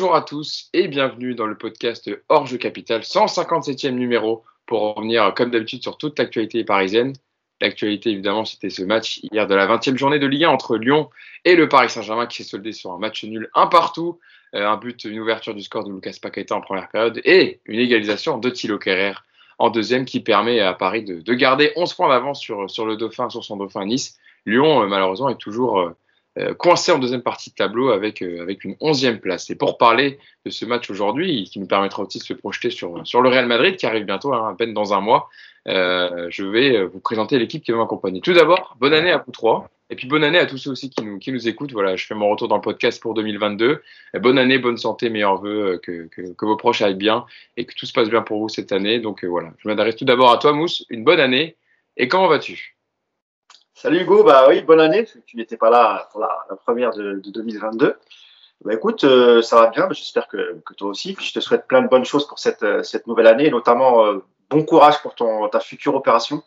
Bonjour à tous et bienvenue dans le podcast Jeu Capital, 157e numéro pour revenir comme d'habitude sur toute l'actualité parisienne. L'actualité évidemment c'était ce match hier de la 20e journée de Ligue 1 entre Lyon et le Paris Saint-Germain qui s'est soldé sur un match nul un partout, euh, un but, une ouverture du score de Lucas Paqueta en première période et une égalisation de Thilo Kerrer en deuxième qui permet à Paris de, de garder 11 points d'avance sur, sur le Dauphin, sur son Dauphin Nice. Lyon euh, malheureusement est toujours euh, euh, coincé en deuxième partie de tableau avec, euh, avec une onzième place. Et pour parler de ce match aujourd'hui, qui nous permettra aussi de se projeter sur, le Real Madrid, qui arrive bientôt, hein, à peine dans un mois, euh, je vais vous présenter l'équipe qui va m'accompagner. Tout d'abord, bonne année à vous trois. Et puis bonne année à tous ceux aussi qui nous, écoutent. Voilà, je fais mon retour dans le podcast pour 2022. bonne année, bonne santé, meilleurs vœux, que, que, que, vos proches aillent bien et que tout se passe bien pour vous cette année. Donc voilà, je m'adresse tout d'abord à toi, Mousse. Une bonne année. Et comment vas-tu? Salut Hugo, bah oui, bonne année. Tu n'étais pas là pour la, première de, de, 2022. Bah écoute, euh, ça va bien. J'espère que, toi aussi. je te souhaite plein de bonnes choses pour cette, euh, cette nouvelle année, notamment euh, bon courage pour ton, ta future opération.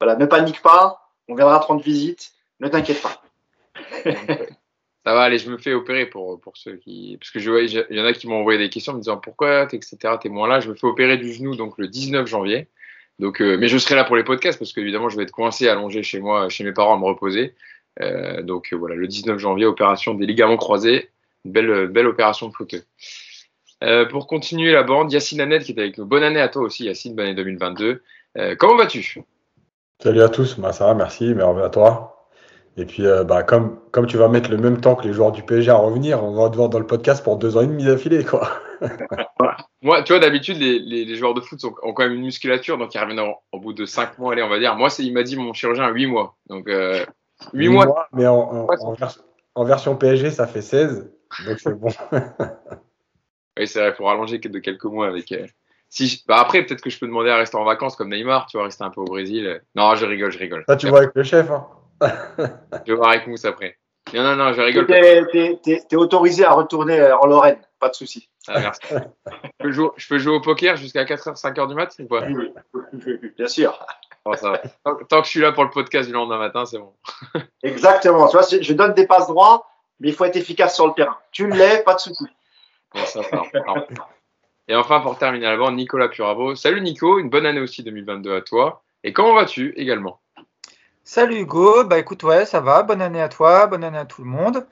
Voilà, ne panique pas. On viendra te rendre visite. Ne t'inquiète pas. ça va, allez, je me fais opérer pour, pour ceux qui. Parce que je vois, il y en a qui m'ont envoyé des questions me disant pourquoi, etc. T'es moins là. Je me fais opérer du genou donc le 19 janvier. Donc, euh, mais je serai là pour les podcasts parce qu'évidemment, je vais être coincé, allongé chez moi, chez mes parents à me reposer. Euh, donc euh, voilà, le 19 janvier, opération des ligaments croisés, belle, belle opération de. Euh, pour continuer la bande, Yacine Annette qui est avec nous. Bonne année à toi aussi, Yacine, bonne année 2022. Euh, comment vas-tu? Salut à tous, bah, ça va, merci, merci à toi. Et puis, bah, comme, comme tu vas mettre le même temps que les joueurs du PSG à revenir, on va te voir dans le podcast pour deux ans et demi d'affilée, quoi. Moi, tu vois, d'habitude, les, les, les, joueurs de foot sont, ont quand même une musculature, donc ils reviennent au bout de cinq mois, allez, on va dire. Moi, il m'a dit mon chirurgien huit mois. Donc, euh, 8, 8 mois, mois. Mais en, en, en, vers, en, version PSG, ça fait 16. Donc, c'est bon. oui, c'est vrai, il faut rallonger de quelques mois avec. Euh, si, bah après, peut-être que je peux demander à rester en vacances comme Neymar, tu vois, rester un peu au Brésil. Non, je rigole, je rigole. Ça, tu vois avec le chef, hein. je vais voir avec Mousse après. Non, non, non, je rigole. T'es es, autorisé à retourner en Lorraine, pas de souci. Ah, merci. je, peux jouer, je, peux jouer, au poker jusqu'à 4h, 5h du mat ou pas? Bien sûr. Bon, ça va. Tant, tant, que je suis là pour le podcast du lendemain matin, c'est bon. Exactement. Tu vois, je donne des passes droits, mais il faut être efficace sur le terrain. Tu l'es, pas de souci. Bon, ça va. Et enfin, pour terminer bande, Nicolas Purabo. Salut Nico, une bonne année aussi 2022 à toi. Et comment vas-tu également? Salut Hugo, bah écoute ouais ça va, bonne année à toi, bonne année à tout le monde.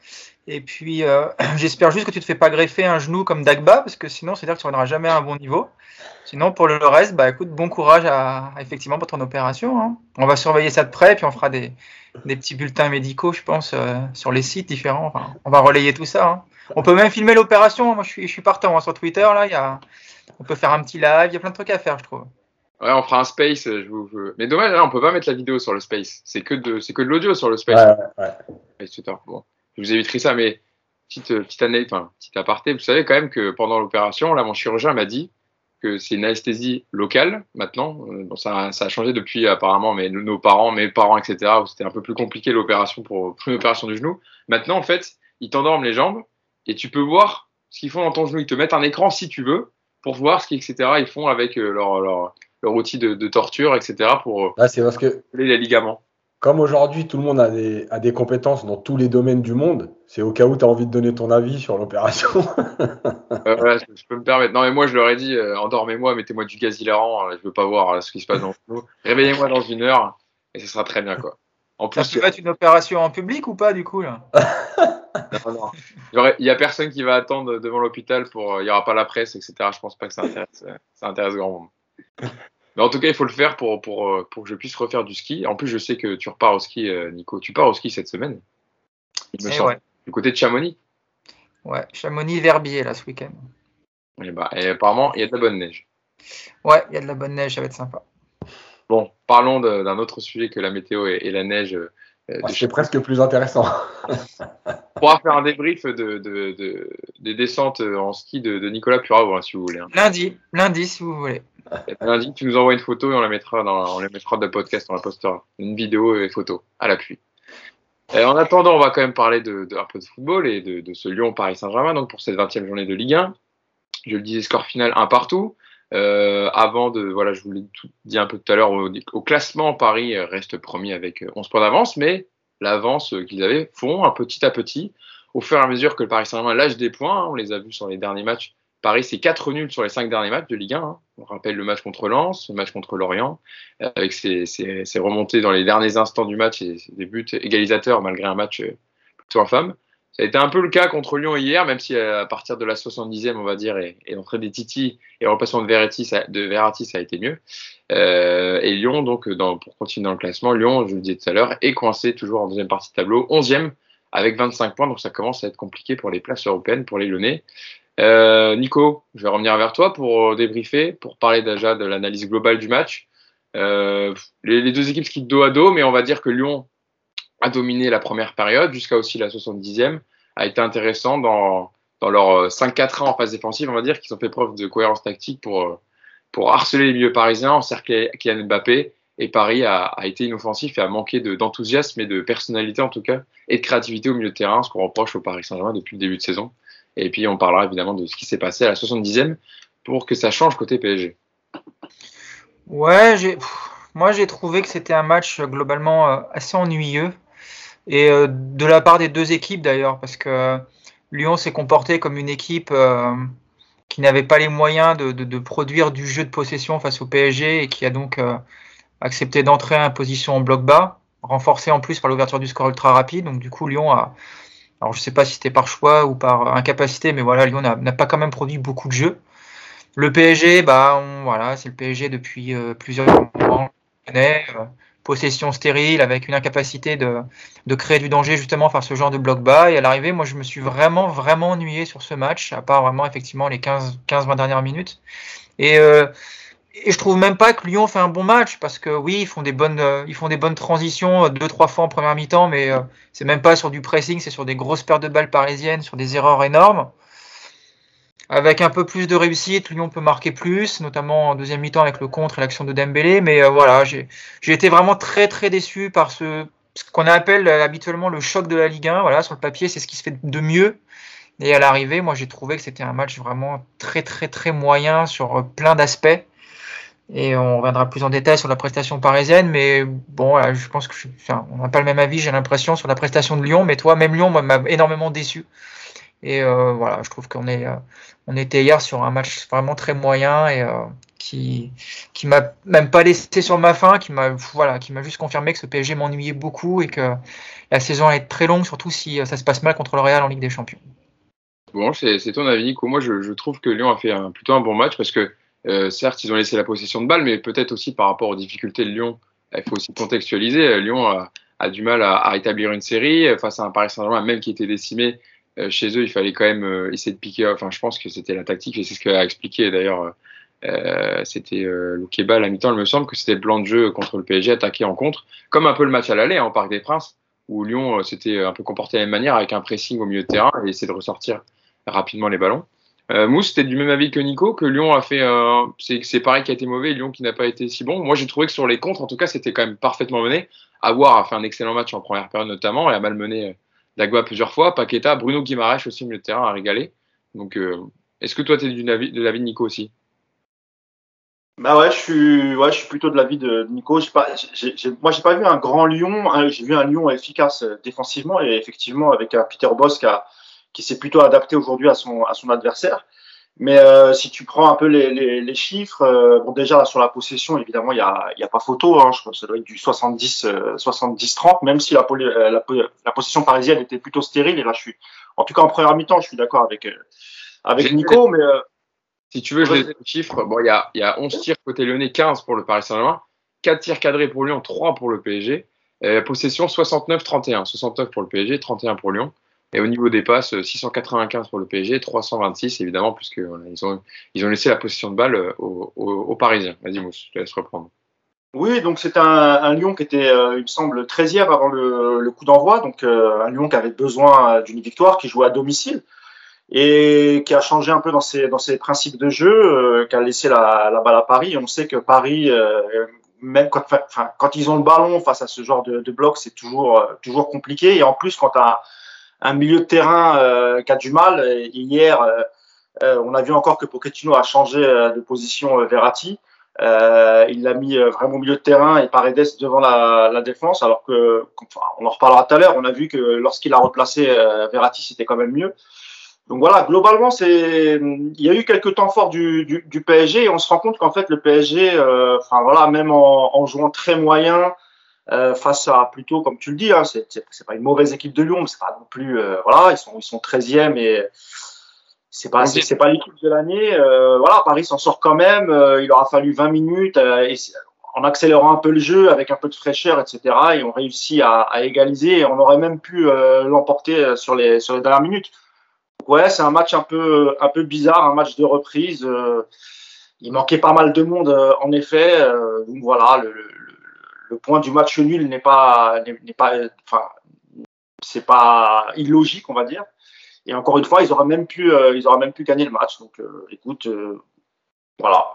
Et puis euh, j'espère juste que tu te fais pas greffer un genou comme Dagba parce que sinon c'est à dire que tu reviendras jamais à un bon niveau. Sinon pour le reste bah écoute bon courage à, effectivement pour ton opération. Hein. On va surveiller ça de près puis on fera des, des petits bulletins médicaux je pense euh, sur les sites différents. Enfin, on va relayer tout ça. Hein. On peut même filmer l'opération. Moi je suis je suis partant hein, sur Twitter là y a on peut faire un petit live, il y a plein de trucs à faire je trouve. Ouais, on fera un space. Je vous, je... Mais dommage, là, on peut pas mettre la vidéo sur le space. C'est que de, c'est que de l'audio sur le space. Ouais, ouais. Bon, je vous éviterai ça, mais petite, petite année, enfin, petite aparté. Vous savez quand même que pendant l'opération, là, mon chirurgien m'a dit que c'est une anesthésie locale maintenant. Bon, ça, ça a changé depuis apparemment, mais nos parents, mes parents, etc. où c'était un peu plus compliqué l'opération pour, pour l'opération du genou. Maintenant, en fait, ils t'endorment les jambes et tu peux voir ce qu'ils font dans ton genou. Ils te mettent un écran si tu veux pour voir ce qu'ils, etc. Ils font avec leur, leur leur outil de, de torture, etc. pour ah, c'est parce que les ligaments. Comme aujourd'hui, tout le monde a des, a des compétences dans tous les domaines du monde, c'est au cas où tu as envie de donner ton avis sur l'opération. euh, voilà, je, peux me permettre. Non, mais moi, je leur ai dit, euh, endormez-moi, mettez-moi du gaz hilarant, euh, je veux pas voir euh, ce qui se passe dans le. Réveillez-moi dans une heure, et ce sera très bien, quoi. En plus, ça peut être une opération en public ou pas, du coup, là? Non, non. Il y a personne qui va attendre devant l'hôpital pour. Il n'y aura pas la presse, etc. Je pense pas que ça intéresse, ça intéresse grand monde. Mais en tout cas, il faut le faire pour, pour, pour que je puisse refaire du ski. En plus, je sais que tu repars au ski, Nico. Tu pars au ski cette semaine. Il me semble. Ouais. Du côté de Chamonix. Ouais, Chamonix-Verbier, là, ce week-end. Et, bah, et apparemment, il y a de la bonne neige. Ouais, il y a de la bonne neige, ça va être sympa. Bon, parlons d'un autre sujet que la météo et, et la neige. Euh, c'est presque plus intéressant. On pourra faire un débrief de, de, de, des descentes en ski de, de Nicolas Puravo, hein, si vous voulez. Hein. Lundi, lundi, si vous voulez. Lundi, tu nous envoies une photo et on la mettra dans, on la mettra dans le podcast, on la postera. Une vidéo et photo à l'appui. En attendant, on va quand même parler de, de, un peu de football et de, de ce Lyon-Paris Saint-Germain, donc pour cette 20e journée de Ligue 1. Je le disais, score final un partout. Euh, avant de, voilà, je vous l'ai dit un peu tout à l'heure, au, au, classement, Paris reste premier avec 11 points d'avance, mais l'avance qu'ils avaient font un petit à petit. au fur et à mesure que le Paris Saint-Germain lâche des points. On les a vus sur les derniers matchs. Paris, c'est 4 nuls sur les 5 derniers matchs de Ligue 1. Hein. On rappelle le match contre Lens, le match contre Lorient, euh, avec ses, ses, remontées dans les derniers instants du match et des buts égalisateurs malgré un match euh, plutôt infâme. Été un peu le cas contre Lyon hier, même si à partir de la 70e, on va dire, et, l'entrée des Titi et le repassement de Verratti, ça, a été mieux. Euh, et Lyon, donc, pour continuer dans le classement, Lyon, je le disais tout à l'heure, est coincé toujours en deuxième partie de tableau, 11e avec 25 points, donc ça commence à être compliqué pour les places européennes, pour les Lyonnais. Euh, Nico, je vais revenir vers toi pour débriefer, pour parler déjà de l'analyse globale du match. Euh, les, les, deux équipes qui dos à dos, mais on va dire que Lyon a dominé la première période jusqu'à aussi la 70e, a été intéressant dans, dans leur 5-4-1 en phase défensive, on va dire qu'ils ont fait preuve de cohérence tactique pour, pour harceler les milieux parisiens, encercler Kylian Mbappé. Et Paris a, a été inoffensif et a manqué d'enthousiasme et de personnalité en tout cas, et de créativité au milieu de terrain, ce qu'on reproche au Paris Saint-Germain depuis le début de saison. Et puis on parlera évidemment de ce qui s'est passé à la 70e pour que ça change côté PSG. Ouais, j'ai, moi j'ai trouvé que c'était un match globalement euh, assez ennuyeux. Et euh, de la part des deux équipes d'ailleurs, parce que Lyon s'est comporté comme une équipe euh, qui n'avait pas les moyens de, produire du jeu de possession face au PSG et qui a donc accepté d'entrer en position en bloc bas, renforcé en plus par l'ouverture du score ultra rapide. Donc du coup Lyon a, alors je sais pas si c'était par choix ou par incapacité, mais voilà, Lyon n'a pas quand même produit beaucoup de jeux. Le PSG, bah voilà, c'est le PSG depuis euh, plusieurs mois. Possession stérile avec une incapacité de, créer du danger justement faire ce genre de bloc bas. Et à l'arrivée, moi je me suis vraiment vraiment ennuyé sur ce match, à part vraiment effectivement les 15-20 dernières minutes. Et euh, et je trouve même pas que Lyon fait un bon match parce que oui, ils font des bonnes, ils font des bonnes transitions deux trois fois en première mi-temps, mais euh, c'est même pas sur du pressing, c'est sur des grosses pertes de balles parisiennes, sur des erreurs énormes. Avec un peu plus de réussite, Lyon peut marquer plus, notamment en deuxième mi-temps avec le contre et l'action de Dembélé. Mais voilà, j'ai été vraiment très très déçu par ce, qu'on appelle habituellement le choc de la Ligue 1. Voilà, sur le papier, c'est ce qui se fait de mieux. Et à l'arrivée, moi j'ai trouvé que c'était un match vraiment très très très moyen sur plein d'aspects. Et on reviendra plus en détail sur la prestation parisienne, mais bon, je pense que je, on n'a pas le même avis, j'ai l'impression, sur la prestation de Lyon, mais toi, même Lyon, moi, m'a énormément déçu. Et euh, voilà, je trouve qu'on est, euh, on était hier sur un match vraiment très moyen et euh, qui, qui m'a même pas laissé sur ma faim, qui m'a, voilà, qui m'a juste confirmé que ce PSG m'ennuyait beaucoup et que la saison est très longue, surtout si ça se passe mal contre le Real en Ligue des Champions. Bon, c'est ton avis, Nico. Moi, je, trouve que Lyon a fait plutôt un bon match parce que certes, ils ont laissé la possession de balle, mais peut-être aussi par rapport aux difficultés de Lyon. Il faut aussi contextualiser. Lyon a, du mal à, à, rétablir une série face à un Paris Saint-Germain, même qui était décimé. Euh, chez eux, il fallait quand même euh, essayer de piquer. Enfin, je pense que c'était la tactique et c'est ce qu'a expliqué d'ailleurs. c'était euh, Loukeba à la mi-temps, il me semble que c'était le plan de jeu contre le PSG, attaqué en contre, comme un peu le match à l'aller en hein, Parc des Princes, où Lyon s'était un peu comporté de la même manière avec un pressing au milieu de terrain et essayer de ressortir rapidement les ballons. Euh, Mousse, c'était du même avis que Nico, que Lyon a fait. Euh, c'est pareil qui a été mauvais, Lyon qui n'a pas été si bon. Moi, j'ai trouvé que sur les contres, en tout cas, c'était quand même parfaitement mené. Avoir fait un excellent match en première période notamment et a euh, Dagba plusieurs fois. Paqueta, Bruno Guimaraes aussi, milieu de terrain, a régalé. Donc, euh, est-ce que toi, tu es de l'avis de Nico aussi? Bah ouais, je suis, ouais, je suis plutôt de l'avis de Nico. J'ai pas, j'ai, moi, j'ai pas vu un grand Lyon. Hein, j'ai vu un Lyon efficace défensivement et effectivement avec un Peter Boss qui s'est plutôt adapté aujourd'hui à son adversaire. Mais euh, si tu prends un peu les, les, les chiffres, euh, bon déjà sur la possession, évidemment, il n'y a, y a pas photo. Hein, je pense que ça doit être du 70, euh, 70-30, même si la, euh, la, la, possession parisienne était plutôt stérile. Et là, je suis, en tout cas en première mi-temps, je suis d'accord avec avec Nico. Mais si tu veux, je les chiffres. Bon, il y a, y a 11 tirs côté lyonnais, 15 pour le Paris Saint-Germain, 4 tirs cadrés pour Lyon, 3 pour le PSG. possession 69-31, 69 pour le PSG, 31 pour Lyon. Et au niveau des passes, 695 pour le PSG, 326 évidemment, puisque voilà, ils, ont, ils ont laissé la position de balle euh, aux, aux, aux Parisiens. Vas-y Mousse, je te laisse reprendre. Oui, donc c'est un, un, Lyon qui était, euh, il me semble, 13e avant le, coup d'envoi, donc euh, un Lyon qui avait besoin d'une victoire, qui jouait à domicile et qui a changé un peu dans ses, dans ses principes de jeu, euh, qui a laissé la, balle à Paris. On sait que Paris, euh, même quand, ils ont le ballon face à ce genre de, de bloc, c'est toujours, toujours compliqué. Et en plus, quand tu as un milieu de terrain euh, qui a du mal. Et hier, euh, euh, on a vu encore que Pochettino a changé de position Verratti. Euh, il l'a mis vraiment au milieu de terrain et Paredes devant la, la défense, alors que, enfin, on en reparlera tout à l'heure, on a vu que lorsqu'il a replacé euh, Verratti, c'était quand même mieux. Donc voilà, globalement, c'est, il y a eu quelques temps forts du, du, du PSG et on se rend compte qu'en fait le PSG, euh, enfin voilà, même en, en jouant très moyen euh, face à plutôt, comme tu le dis, hein, c'est, pas une mauvaise équipe de Lyon, mais c'est pas non plus, euh, voilà, ils sont ils sont 13e et c'est pas c'est, pas l'équipe de l'année. Euh, voilà, Paris s'en sort quand même. Il aura fallu 20 minutes et en accélérant un peu le jeu avec un peu de fraîcheur, etc. Et on réussit à, à égaliser et on aurait même pu l'emporter sur les sur les dernières minutes. Ouais, c'est un match un peu un peu bizarre, un match de reprise. Il manquait pas mal de monde en effet. donc voilà, le, le, le, point du match nul n'est pas c'est pas illogique on va dire. Et encore une fois, ils auraient même pu, euh, ils même gagner le match. Donc, euh, écoute, euh, voilà,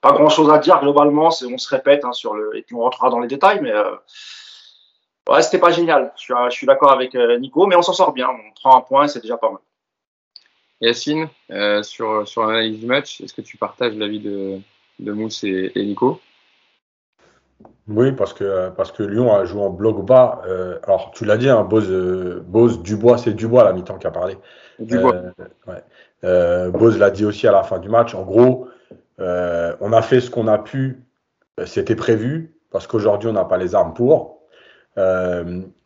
pas grand chose à dire globalement. On se répète hein, sur le, et puis on rentrera dans les détails, mais ouais, c'était pas génial. Je suis, d'accord avec Nico, mais on s'en sort bien. On prend un point, c'est déjà pas mal. Yacine, sur l'analyse du match, est-ce que tu partages l'avis de de Mousse et, et Nico? Oui, parce que, parce que Lyon a joué en bloc bas. Euh, alors, tu l'as dit, hein, Bose, euh, Bose, Dubois, c'est Dubois la mi-temps qui a parlé. Dubois. Euh, ouais. Bose l'a dit aussi à la fin du match. En gros, on a fait ce qu'on a pu. C'était prévu, parce qu'aujourd'hui, on n'a pas les armes pour.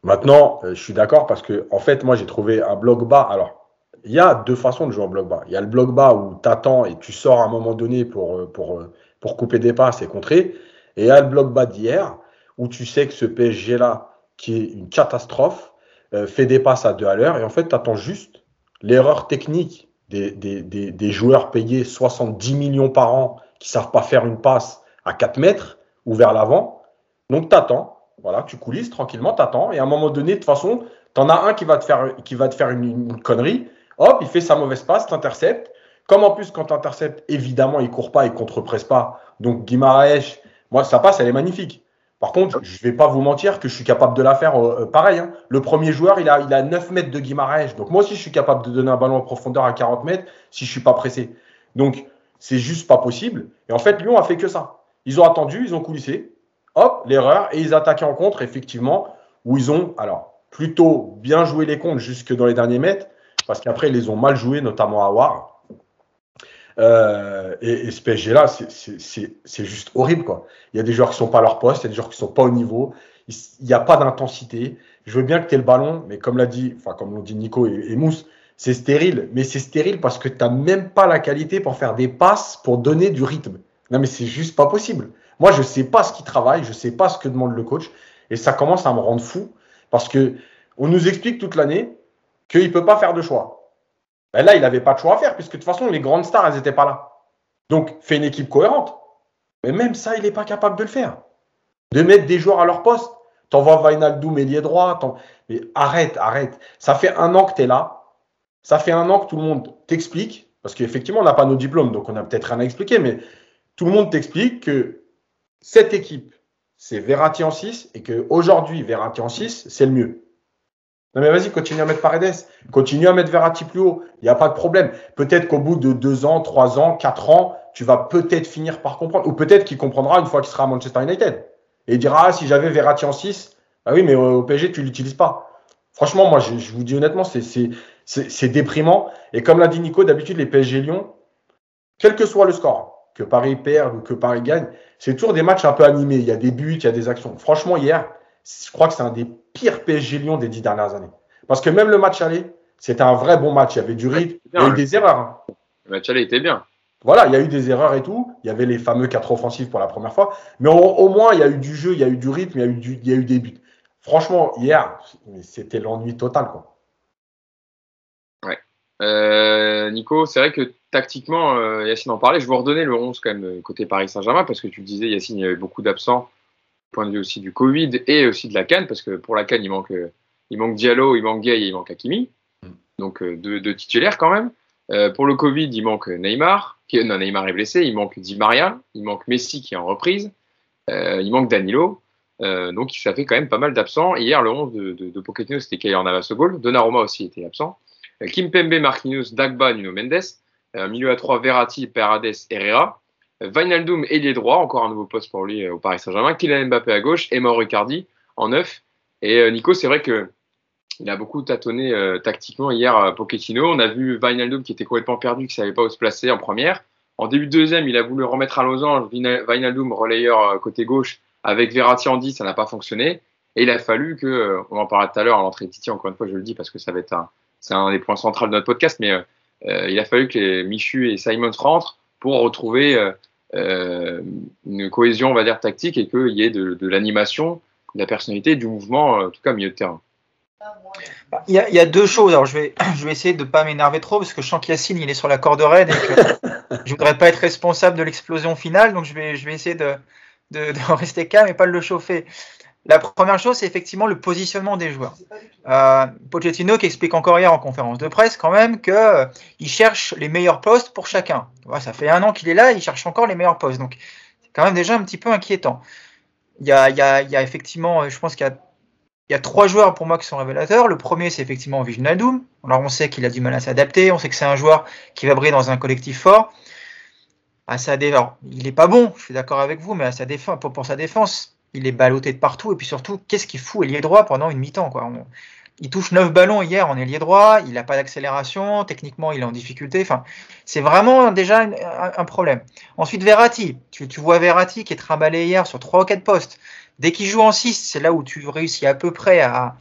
maintenant, je suis d'accord parce que, en fait, moi, j'ai trouvé un bloc bas. Alors, il y a deux façons de jouer en bloc bas. Il y a le bloc bas où tu attends et tu sors à un moment donné pour, pour, pour couper des passes et contrer. Et a le bloc bas d'hier, où tu sais que ce PSG-là, qui est une catastrophe, euh, fait des passes à deux à l'heure. Et en fait, tu attends juste l'erreur technique des, des, des, joueurs payés 70 millions par an qui savent pas faire une passe à 4 mètres ou vers l'avant. Donc, tu attends. Voilà, tu coulisses tranquillement, tu attends. Et à un moment donné, de toute façon, tu en as un qui va te faire, qui va te faire une, connerie. Hop, il fait sa mauvaise passe, t'interceptes. Comme en plus, quand tu évidemment, il court pas, il contre-presse pas. Donc, Guimaraes, moi, sa passe, elle est magnifique. Par contre, je vais pas vous mentir que je suis capable de la faire euh, pareil. Hein. Le premier joueur, il a, il a 9 mètres de Guimaraes. Donc moi aussi, je suis capable de donner un ballon en profondeur à 40 mètres si je suis pas pressé. Donc, c'est juste pas possible. Et en fait, Lyon a fait que ça. Ils ont attendu, ils ont coulissé. Hop, l'erreur. Et ils attaquaient en contre, effectivement, où ils ont, alors, plutôt bien joué les comptes jusque dans les derniers mètres. Parce qu'après, ils les ont mal joués, notamment à War. Euh, et, et, ce PSG-là, c'est juste horrible. Quoi. Il y a des joueurs qui sont pas à leur poste, il y a des joueurs qui sont pas au niveau, il n'y a pas d'intensité. Je veux bien que tu aies le ballon, mais comme l'a dit, enfin comme l'ont dit Nico et, Mousse, c'est stérile. Mais c'est stérile parce que tu n'as même pas la qualité pour faire des passes, pour donner du rythme. Non, mais c'est juste pas possible. Moi, je sais pas ce qui travaille, je sais pas ce que demande le coach, et ça commence à me rendre fou parce que on nous explique toute l'année qu'il peut pas faire de choix. Ben là, il n'avait pas de choix à faire, puisque de toute façon, les grandes stars, elles n'étaient pas là. Donc, fais une équipe cohérente. Mais même ça, il n'est pas capable de le faire. De mettre des joueurs à leur poste. T'envoies Vainaldoum ailier droit. Mais arrête, arrête. Ça fait un an que tu es là. Ça fait un an que tout le monde t'explique. Parce qu'effectivement, on n'a pas nos diplômes, donc on a peut-être rien à expliquer. Mais tout le monde t'explique que cette équipe, c'est Verratti en 6 et qu'aujourd'hui, Verratti en 6, c'est le mieux. Non mais vas-y, continue à mettre Paredes, continue à mettre Verratti plus haut, il n'y a pas de problème. Peut-être qu'au bout de deux ans, trois ans, quatre ans, tu vas peut-être finir par comprendre, ou peut-être qu'il comprendra une fois qu'il sera à Manchester United. Et il dira, ah, si j'avais Verratti en 6, bah oui, mais au PSG, tu l'utilises pas. Franchement, moi, je, je vous dis honnêtement, c'est déprimant. Et comme l'a dit Nico, d'habitude, les PSG Lyon, quel que soit le score, que Paris perde ou que Paris gagne, c'est toujours des matchs un peu animés. Il y a des buts, il y a des actions. Franchement, hier, je crois que c'est un des pires PSG Lyon des dix dernières années. Parce que même le match aller, c'était un vrai bon match. Il y avait du rythme, il y a eu des erreurs. Hein. Le match aller était bien. Voilà, il y a eu des erreurs et tout. Il y avait les fameux quatre offensifs pour la première fois. Mais au, au, moins, il y a eu du jeu, il y a eu du rythme, il y a eu, du, il y a eu des buts. Franchement, hier, c'était l'ennui total. Quoi. Ouais. Euh, Nico, c'est vrai que tactiquement, euh, Yacine en parlait. Je vous redonnais le 11 quand même côté Paris Saint-Germain parce que tu le disais, Yacine, il y avait beaucoup d'absents point de vue aussi du Covid et aussi de la Cannes, parce que pour la Cannes, il manque, il manque Diallo, il manque Gay et il manque Hakimi. Donc deux, deux titulaires quand même. Euh, pour le Covid, il manque Neymar, qui, non, Neymar est blessé, il manque Di Maria, il manque Messi qui est en reprise, euh, il manque Danilo. Euh, donc ça fait quand même pas mal d'absents. Hier, le 11 de, de, de Pochettino, c'était Kayer Navas au goal. Donnarumma aussi était absent. Kim Pembe, Marquinhos, Dagba, Nuno Mendes. milieu à 3, Verratti, Paredes, Herrera. Wijnaldum ailier droit, encore un nouveau poste pour lui au Paris Saint-Germain, Kylian Mbappé à gauche et Mauro Icardi en neuf. Et Nico, c'est vrai que il a beaucoup tâtonné tactiquement hier à Pochettino. On a vu Wijnaldum qui était complètement perdu, qui savait pas où se placer en première. En début de deuxième, il a voulu remettre à losange Wijnaldum relayeur côté gauche avec Verratti en 10, ça n'a pas fonctionné. Et il a fallu que, euh, on en parlait tout à l'heure à l'entrée de Titi, encore une fois, je le dis parce que ça va être un, c'est un des points centraux de notre podcast, mais euh, euh, il a fallu que Michu et Simon rentrent pour retrouver une cohésion, on va dire, tactique et qu'il y ait de, l'animation, de la personnalité, du mouvement, en tout cas, milieu de terrain. Bah, il y, a, il y, a, deux choses. Alors, je vais, je vais essayer de ne pas m'énerver trop parce que je sens qu'Yacine, il est sur la corde raide et que je voudrais pas être responsable de l'explosion finale. Donc, je vais, je vais essayer de, de, de, rester calme et pas de le chauffer. La première chose, c'est effectivement le positionnement des joueurs. Euh, Pochettino qui explique encore hier en conférence de presse quand même qu'il euh, cherche les meilleurs postes pour chacun. ça fait un an qu'il est là, il cherche encore les meilleurs postes. Donc c'est quand même déjà un petit peu inquiétant. Il y a, effectivement, je pense qu'il y a, trois joueurs pour moi qui sont révélateurs. Le premier, c'est effectivement Wijnaldum. Alors on sait qu'il a du mal à s'adapter, on sait que c'est un joueur qui va briller dans un collectif fort. À sa défense, il est pas bon, je suis d'accord avec vous, mais à sa défense, pour sa défense, il est ballotté de partout. Et puis surtout, qu'est-ce qu'il fout ailier droit pendant une mi-temps quoi. il touche 9 ballons hier en ailier droit, il n'a pas d'accélération, techniquement il est en difficulté. Enfin, c'est vraiment déjà un, problème. Ensuite, Verratti. Tu, vois Verratti qui est trimballé hier sur 3 ou 4 postes. Dès qu'il joue en 6, c'est là où tu réussis à peu près à,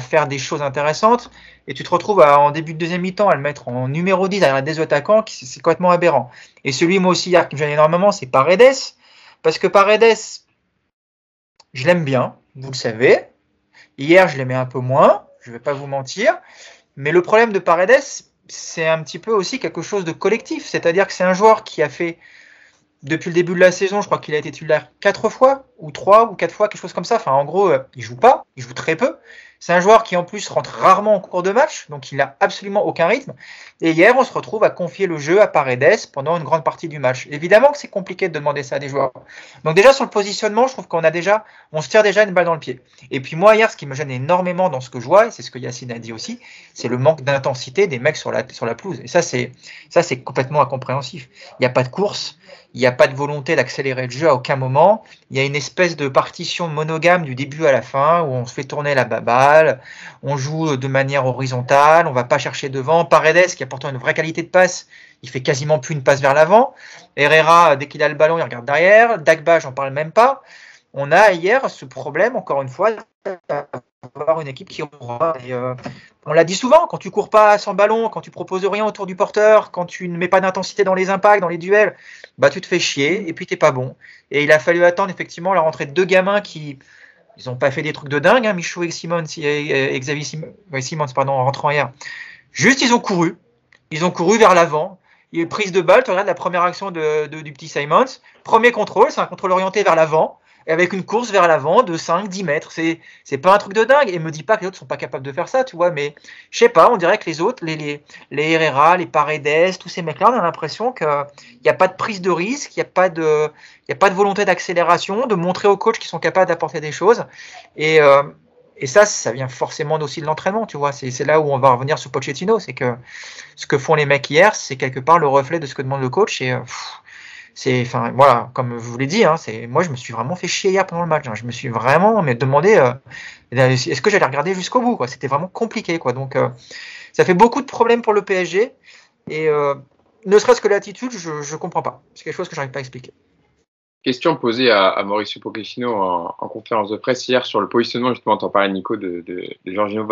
faire des choses intéressantes. Et tu te retrouves en début de deuxième mi-temps à le mettre en numéro 10 derrière des attaquants, c'est complètement aberrant. Et celui, moi aussi, hier, qui me gêne énormément, c'est Paredes. Parce que Paredes, je l'aime bien, vous le savez. Hier, je l'aimais un peu moins, je ne vais pas vous mentir. Mais le problème de Paredes, c'est un petit peu aussi quelque chose de collectif. C'est-à-dire que c'est un joueur qui a fait, depuis le début de la saison, je crois qu'il a été titulaire quatre fois, ou trois, ou quatre fois, quelque chose comme ça. Enfin, en gros, euh, il joue pas, il joue très peu. C'est un joueur qui en plus rentre rarement en cours de match, donc il n'a absolument aucun rythme. Et hier, on se retrouve à confier le jeu à Paredes pendant une grande partie du match. Évidemment que c'est compliqué de demander ça à des joueurs. Donc déjà sur le positionnement, je trouve qu'on a déjà, on se tire déjà une balle dans le pied. Et puis moi hier, ce qui me gêne énormément dans ce que je vois, et c'est ce que Yacine a dit aussi, c'est le manque d'intensité des mecs sur la sur la pelouse. Et ça c'est ça c'est complètement incompréhensif. Il n'y a pas de course, il n'y a pas de volonté d'accélérer le jeu à aucun moment. Il y a une espèce de partition monogame du début à la fin où on se fait tourner la on joue de manière horizontale, on va pas chercher devant. Paredes, qui a pourtant une vraie qualité de passe, il fait quasiment plus une passe vers l'avant. Herrera, dès qu'il a le ballon, il regarde derrière. Dagba, j'en parle même pas. On a hier ce problème, encore une fois, avoir une équipe qui. Euh, on l'a dit souvent, quand tu cours pas sans ballon, quand tu proposes rien autour du porteur, quand tu ne mets pas d'intensité dans les impacts, dans les duels, bah tu te fais chier et puis t'es pas bon. Et il a fallu attendre effectivement la rentrée de deux gamins qui ils ont pas fait des trucs de dingue, hein, Michou et Simon, et Xavier Simons, pardon, en rentrant hier. Juste ils ont couru, ils ont couru vers l'avant. Il y a eu prise de balle, tu regardes la première action du petit Simons. Premier contrôle, c'est un contrôle orienté vers l'avant et avec une course vers l'avant de 5-10 mètres. C'est, c'est pas un truc de dingue. Et me dis pas que les autres sont pas capables de faire ça, tu vois. Mais je sais pas, on dirait que les autres, les, les, les Herrera, les Paredes, tous ces mecs-là, on a l'impression qu'il n'y a pas de prise de risque, il n'y a, pas de, y a pas de volonté d'accélération, de montrer aux coachs qu'ils sont capables d'apporter des choses. Et, euh, et ça, ça vient forcément aussi de l'entraînement, tu vois. C'est, c'est là où on va revenir sur Pochettino. C'est que ce que font les mecs hier, c'est quelque part le reflet de ce que demande le coach. Et. Euh, c'est, enfin, voilà, comme je vous l'ai dit, hein, c'est, moi, je me suis vraiment fait chier hier pendant le match. Hein. Je me suis vraiment mais demandé euh, est-ce que j'allais regarder jusqu'au bout. Quoi. C'était vraiment compliqué. Quoi. Donc, euh, ça fait beaucoup de problèmes pour le PSG. Et euh, ne serait-ce que l'attitude, je ne comprends pas. C'est quelque chose que je n'arrive pas à expliquer. Question posée à, Mauricio Pochettino en, en, conférence de presse hier sur le positionnement, justement, en parlais Nico, de, de, de Giorgino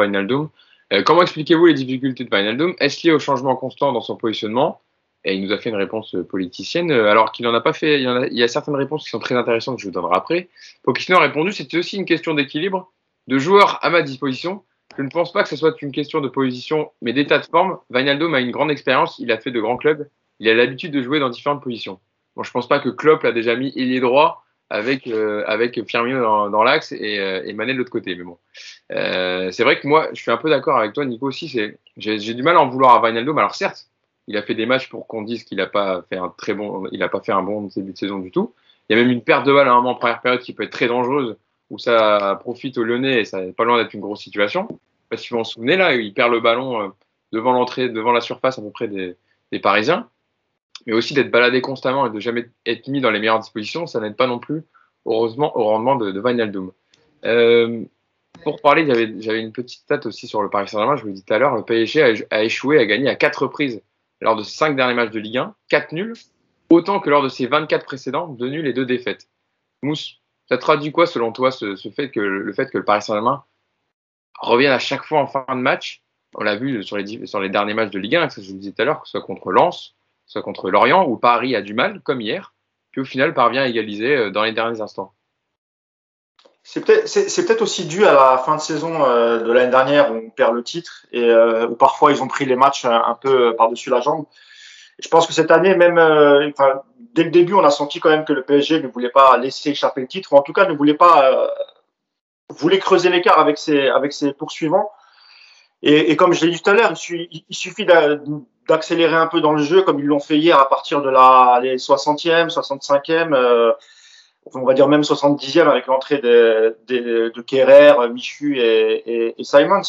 comment expliquez-vous les difficultés de Wijnaldum? Est-ce lié au changement constant dans son positionnement? Et il nous a fait une réponse politicienne, euh, alors qu'il n'en a pas fait. Il y, a, certaines réponses qui sont très intéressantes que je vous donnerai après. Pochettino a répondu c'était aussi une question d'équilibre, de joueurs à ma disposition. Je ne pense pas que ce soit une question de position, mais d'état de forme. Wijnaldum a une grande expérience, il a fait de grands clubs, il a l'habitude de jouer dans différentes positions. Bon, je ne pense pas que Klopp l'a déjà mis ailier droit avec, euh, avec Firmino dans, l'axe et, euh, et, Mané de l'autre côté. Mais bon, euh, c'est vrai que moi, je suis un peu d'accord avec toi, Nico aussi. J'ai du mal à en vouloir à Wijnaldum. Alors certes, il a fait des matchs pour qu'on dise qu'il n'a pas fait un très bon, il pas fait un bon début de saison du tout. Il y a même une perte de balle à un moment en première période qui peut être très dangereuse, où ça profite au Lyonnais et ça n'est pas loin d'être une grosse situation. Parce que vous vous en souvenez là, il perd le ballon euh, devant l'entrée, devant la surface à peu près des, Parisiens. mais aussi d'être baladé constamment et de jamais être mis dans les meilleures dispositions, ça n'aide pas non plus, heureusement, au rendement de, de Wijnaldum. Euh, pour parler, j'avais une petite stat aussi sur le Paris Saint-Germain. Je vous l'ai dit tout à l'heure, le PSG a, a, échoué, a gagné à quatre reprises lors de ses cinq derniers matchs de Ligue 1, quatre nuls, autant que lors de ses 24 précédents, deux nuls et deux défaites. Mousse, ça traduit quoi selon toi ce, fait que, le fait que le Paris Saint-Germain revienne à chaque fois en fin de match? On l'a vu sur les, derniers matchs de Ligue 1, que je disais tout à l'heure, que ce soit contre Lens, soit contre Lorient, où Paris a du mal, comme hier, puis au final parvient à égaliser euh, dans les derniers instants. C'est peut-être peut aussi dû à la fin de saison euh, de l'année dernière où on perd le titre et euh, où parfois ils ont pris les matchs un, un peu par-dessus la jambe. je pense que cette année, même dès le début, on a senti quand même que le PSG ne voulait pas laisser échapper le titre, ou en tout cas ne voulait pas voulait creuser l'écart avec ses, avec ses poursuivants. Et, comme je l'ai dit tout à l'heure, il, suffit d'accélérer un peu dans le jeu, comme ils l'ont fait hier à partir de la les 60e, 65e, euh, on va dire même 70e avec l'entrée de, de, de Kerrer, Michu et, et, et, Simons.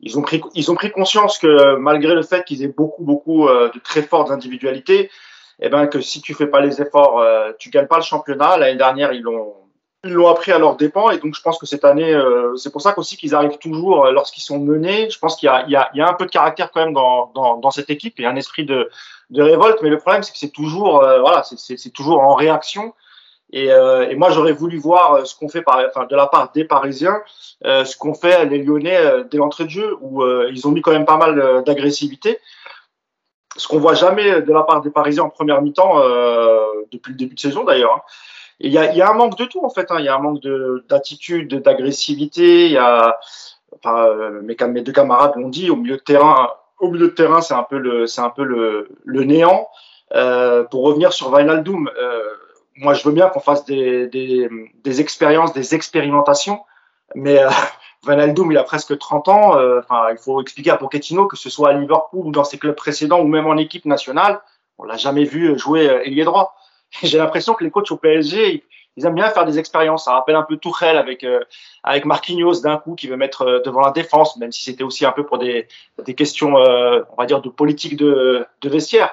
Ils ont, pris, ils ont pris conscience que malgré le fait qu'ils aient beaucoup, beaucoup euh, de très fortes individualités, eh ben, que si tu fais pas les efforts, euh, tu gagnes pas le championnat. L'année dernière, ils l'ont ils l'ont appris à leur dépens et donc je pense que cette année, euh, c'est pour ça qu'aussi qu'ils arrivent toujours euh, lorsqu'ils sont menés. Je pense qu'il y, y, y a, un peu de caractère quand même dans, dans, dans, cette équipe, a un esprit de, de révolte, mais le problème c'est que c'est toujours euh, voilà, c'est toujours en réaction. Et, et moi j'aurais voulu voir ce qu'on fait par, enfin, de la part des Parisiens, ce qu'ont fait les Lyonnais dès l'entrée de jeu où ils ont mis quand même pas mal d'agressivité. Ce qu'on voit jamais de la part des Parisiens en première mi-temps depuis le début de saison d'ailleurs. Hein. Il y a, y a, un manque de tout en fait. Hein. Il y a un manque d'attitude, d'agressivité. Il y a, enfin, euh, mes, mes deux camarades l'ont dit, au milieu de terrain, au milieu de terrain, c'est un peu le, c'est un peu le, le néant. Euh, pour revenir sur Vinaldoom, euh, moi je veux bien qu'on fasse des, des, des, expériences, des expérimentations, mais euh, Vinaldoom il a presque 30 ans. Euh, il faut expliquer à Pochettino que ce soit à Liverpool ou dans ses clubs précédents ou même en équipe nationale, on l'a jamais vu jouer ailier droit. J'ai l'impression que les coachs au PSG, ils aiment bien faire des expériences. Ça rappelle un peu Tuchel avec euh, avec Marquinhos d'un coup qui veut mettre euh, devant la défense, même si c'était aussi un peu pour des des questions, euh, on va dire, de politique de de vestiaire.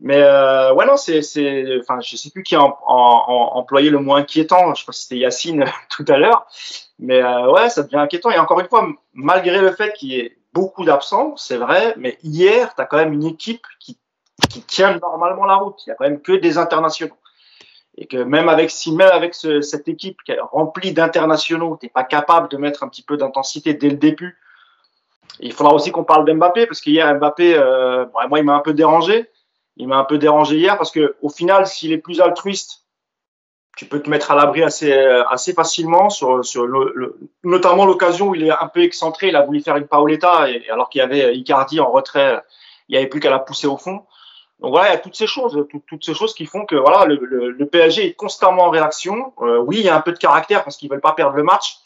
Mais euh, ouais non, c'est c'est, enfin, je sais plus qui a employé le mot inquiétant. Je crois que c'était Yacine tout à l'heure. Mais euh, ouais, ça devient inquiétant. Et encore une fois, malgré le fait qu'il y ait beaucoup d'absents, c'est vrai, mais hier, tu as quand même une équipe qui qui tiennent normalement la route. Il y a quand même que des internationaux. Et que même avec, si même avec ce, cette équipe qui est remplie d'internationaux, tu n'es pas capable de mettre un petit peu d'intensité dès le début. il faudra aussi qu'on parle d'Mbappé, parce qu'hier, Mbappé, euh, bon, moi, il m'a un peu dérangé. Il m'a un peu dérangé hier, parce que au final, s'il est plus altruiste, tu peux te mettre à l'abri assez, assez facilement, sur, sur notamment l'occasion où il est un peu excentré, il a voulu faire une Paoletta, et, alors qu'il y avait Icardi en retrait, il n'y avait plus qu'à la pousser au fond. Donc voilà, il y a toutes ces choses, toutes, ces choses qui font que voilà, le, le, PSG est constamment en réaction. Euh, oui, il y a un peu de caractère parce qu'ils veulent pas perdre le match,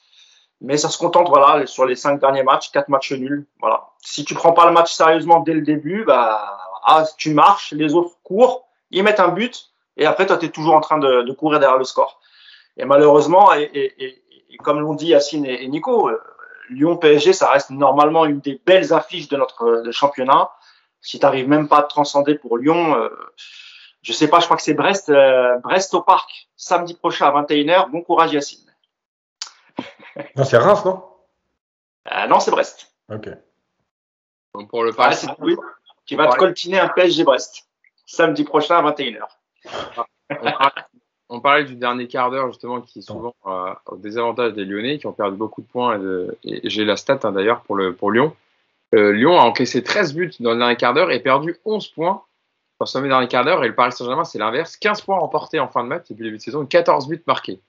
mais ça se contente voilà sur les cinq derniers matchs, quatre matchs nuls. Voilà. Si tu prends pas le match sérieusement dès le début, bah ah, tu marches, les autres courent, ils mettent un but et après toi tu es toujours en train de, de, courir derrière le score. Et malheureusement, et, et, et, et comme l'ont dit Yacine et, Nico, euh, Lyon PSG, ça reste normalement une des belles affiches de notre de championnat si tu n'arrives même pas à te transcender pour Lyon, euh, je sais pas, je crois que c'est Brest, euh, Brest au parc, samedi prochain à 21h. Bon courage Yacine. Non, c'est Reims, non? Euh, Non, c'est Brest. Ok. Donc pour le Paris, ah, oui, tu vas te coltiner un PSG Brest, samedi prochain à 21h. On parlait du dernier quart d'heure justement qui est souvent euh, au désavantage des Lyonnais qui ont perdu beaucoup de points et, et j'ai la stat hein, d'ailleurs pour, le, pour Lyon. Euh, Lyon a encaissé 13 buts dans le dernier quart d'heure et perdu 11 points dans ce dernier quart d'heure. Et le Paris Saint-Germain, c'est l'inverse. 15 points remportés en fin de match depuis le début de saison, 14 buts marqués.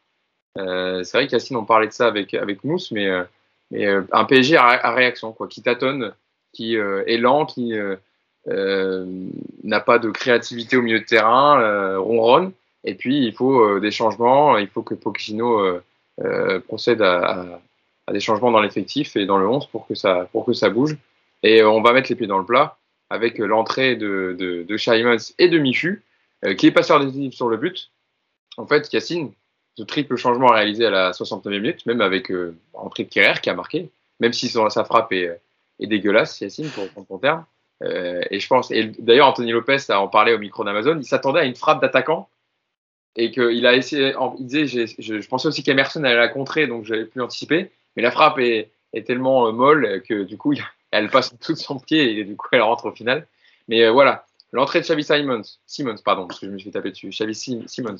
Euh, c'est vrai qu'Assine, on parlait de ça avec, avec Mousse, mais, mais un PSG à, à, réaction, quoi, qui tâtonne, qui est lent, qui n'a pas de créativité au milieu de terrain, ronronne. Et puis, il faut des changements, il faut que Pochettino procède à, des changements dans l'effectif et dans le 11 pour que ça, pour que ça bouge. Et on va mettre les pieds dans le plat avec l'entrée de, de, et de Michu, euh, qui est passeur décisif sur le but. En fait, Cassine, ce triple changement réalisé à la 69e minute, même avec euh, entrée de Kerrer qui a marqué, même si sa frappe est, est dégueulasse, Yacine, pour prendre ton terme. Euh, et je pense, et d'ailleurs, Anthony Lopez a en parlé au micro d'Amazon, il s'attendait à une frappe d'attaquant. Et qu'il a essayé, il disait, je, pensais aussi qu'Emerson allait la contrer, donc j'avais pu anticiper, mais la frappe est, est tellement euh, molle que du coup, elle passe tout de son pied et du coup, elle rentre au final. Mais euh, voilà, l'entrée de Xavi Simons, Simons, pardon, parce que je me suis tapé dessus, Xavi Simons,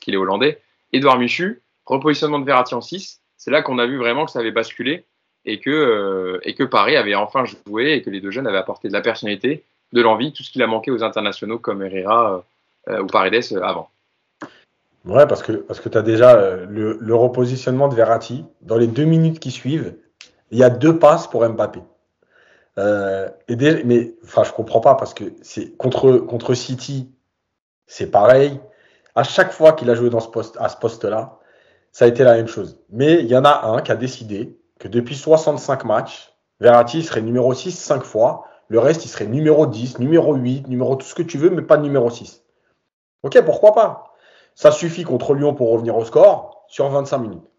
qu'il est hollandais, Edouard Michu, repositionnement de Verratti en 6, c'est là qu'on a vu vraiment que ça avait basculé et que, euh, et que Paris avait enfin joué et que les deux jeunes avaient apporté de la personnalité, de l'envie, tout ce qu'il a manqué aux internationaux comme Herrera ou Paredes avant. Ouais, parce que, parce que tu as déjà le, repositionnement de Verratti. Dans les deux minutes qui suivent, il y a deux passes pour Mbappé. Euh, et mais enfin, je comprends pas parce que c'est contre, contre City, c'est pareil. À chaque fois qu'il a joué dans ce poste, à ce poste-là, ça a été la même chose. Mais il y en a un qui a décidé que depuis 65 matchs, Verratti serait numéro 6 5 fois. Le reste, il serait numéro 10, numéro 8, numéro tout ce que tu veux, mais pas numéro 6. Ok, pourquoi pas? Ça suffit contre Lyon pour revenir au score sur 25 minutes.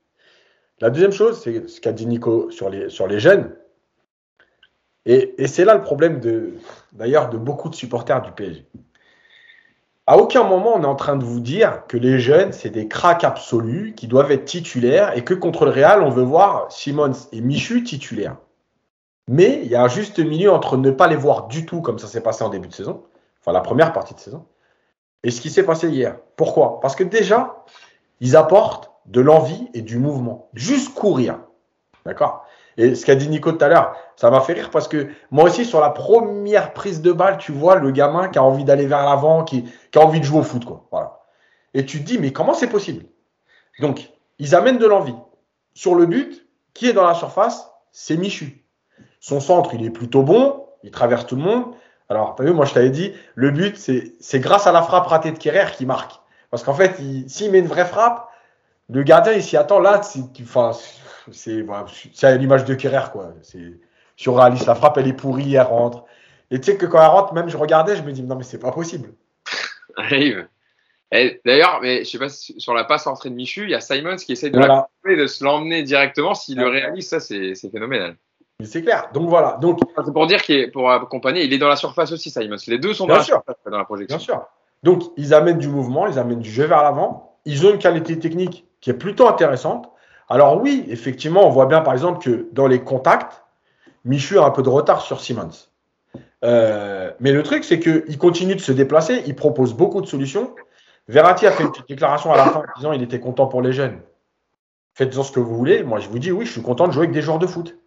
La deuxième chose, c'est ce qu'a dit Nico sur les, sur les jeunes. Et, c'est là le problème de, d'ailleurs de beaucoup de supporters du PSG. À aucun moment on est en train de vous dire que les jeunes, c'est des cracks absolus qui doivent être titulaires et que contre le Real, on veut voir Simons et Michu titulaires. Mais il y a un juste milieu entre ne pas les voir du tout, comme ça s'est passé en début de saison, enfin la première partie de saison, et ce qui s'est passé hier. Pourquoi? Parce que déjà, ils apportent de l'envie et du mouvement. Juste courir. D'accord? Et ce qu'a dit Nico tout à l'heure, ça m'a fait rire parce que moi aussi, sur la première prise de balle, tu vois le gamin qui a envie d'aller vers l'avant, qui, a envie de jouer au foot. Quoi. Voilà. Et tu te dis, mais comment c'est possible? Donc, ils amènent de l'envie. Sur le but, qui est dans la surface? C'est Michu. Son centre, il est plutôt bon, il traverse tout le monde. Alors, tu as vu, moi je t'avais dit, le but, c'est grâce à la frappe ratée de Kerrer qui marque. Parce qu'en fait, s'il met une vraie frappe, le gardien, il s'y attend. Là, c'est à l'image de Kerrer, quoi. C'est surréaliste. La frappe, elle est pourrie, elle rentre. Et tu sais que quand elle rentre, même je regardais, je me dis, non, mais c'est pas possible. Arrive. D'ailleurs, mais je sais pas, sur la passe entrée de Michu, il y a Simons qui essaie de, de se l'emmener directement. S'il le réalise, ça, c'est phénoménal. C'est clair. Donc voilà. Donc c'est pour dire qu'il pour accompagner, il est dans la surface aussi, Simons. Les deux sont dans la surface, dans la projection. Bien sûr. Donc ils amènent du mouvement, ils amènent du jeu vers l'avant. Ils ont une qualité technique qui est plutôt intéressante. Alors oui, effectivement, on voit bien par exemple que dans les contacts, Michu a un peu de retard sur Simmons. Euh, mais le truc, c'est qu'il continue de se déplacer, il propose beaucoup de solutions. Verratti a fait une petite déclaration à la fin disant qu'il était content pour les jeunes. Faites-en ce que vous voulez. Moi, je vous dis, oui, je suis content de jouer avec des joueurs de foot.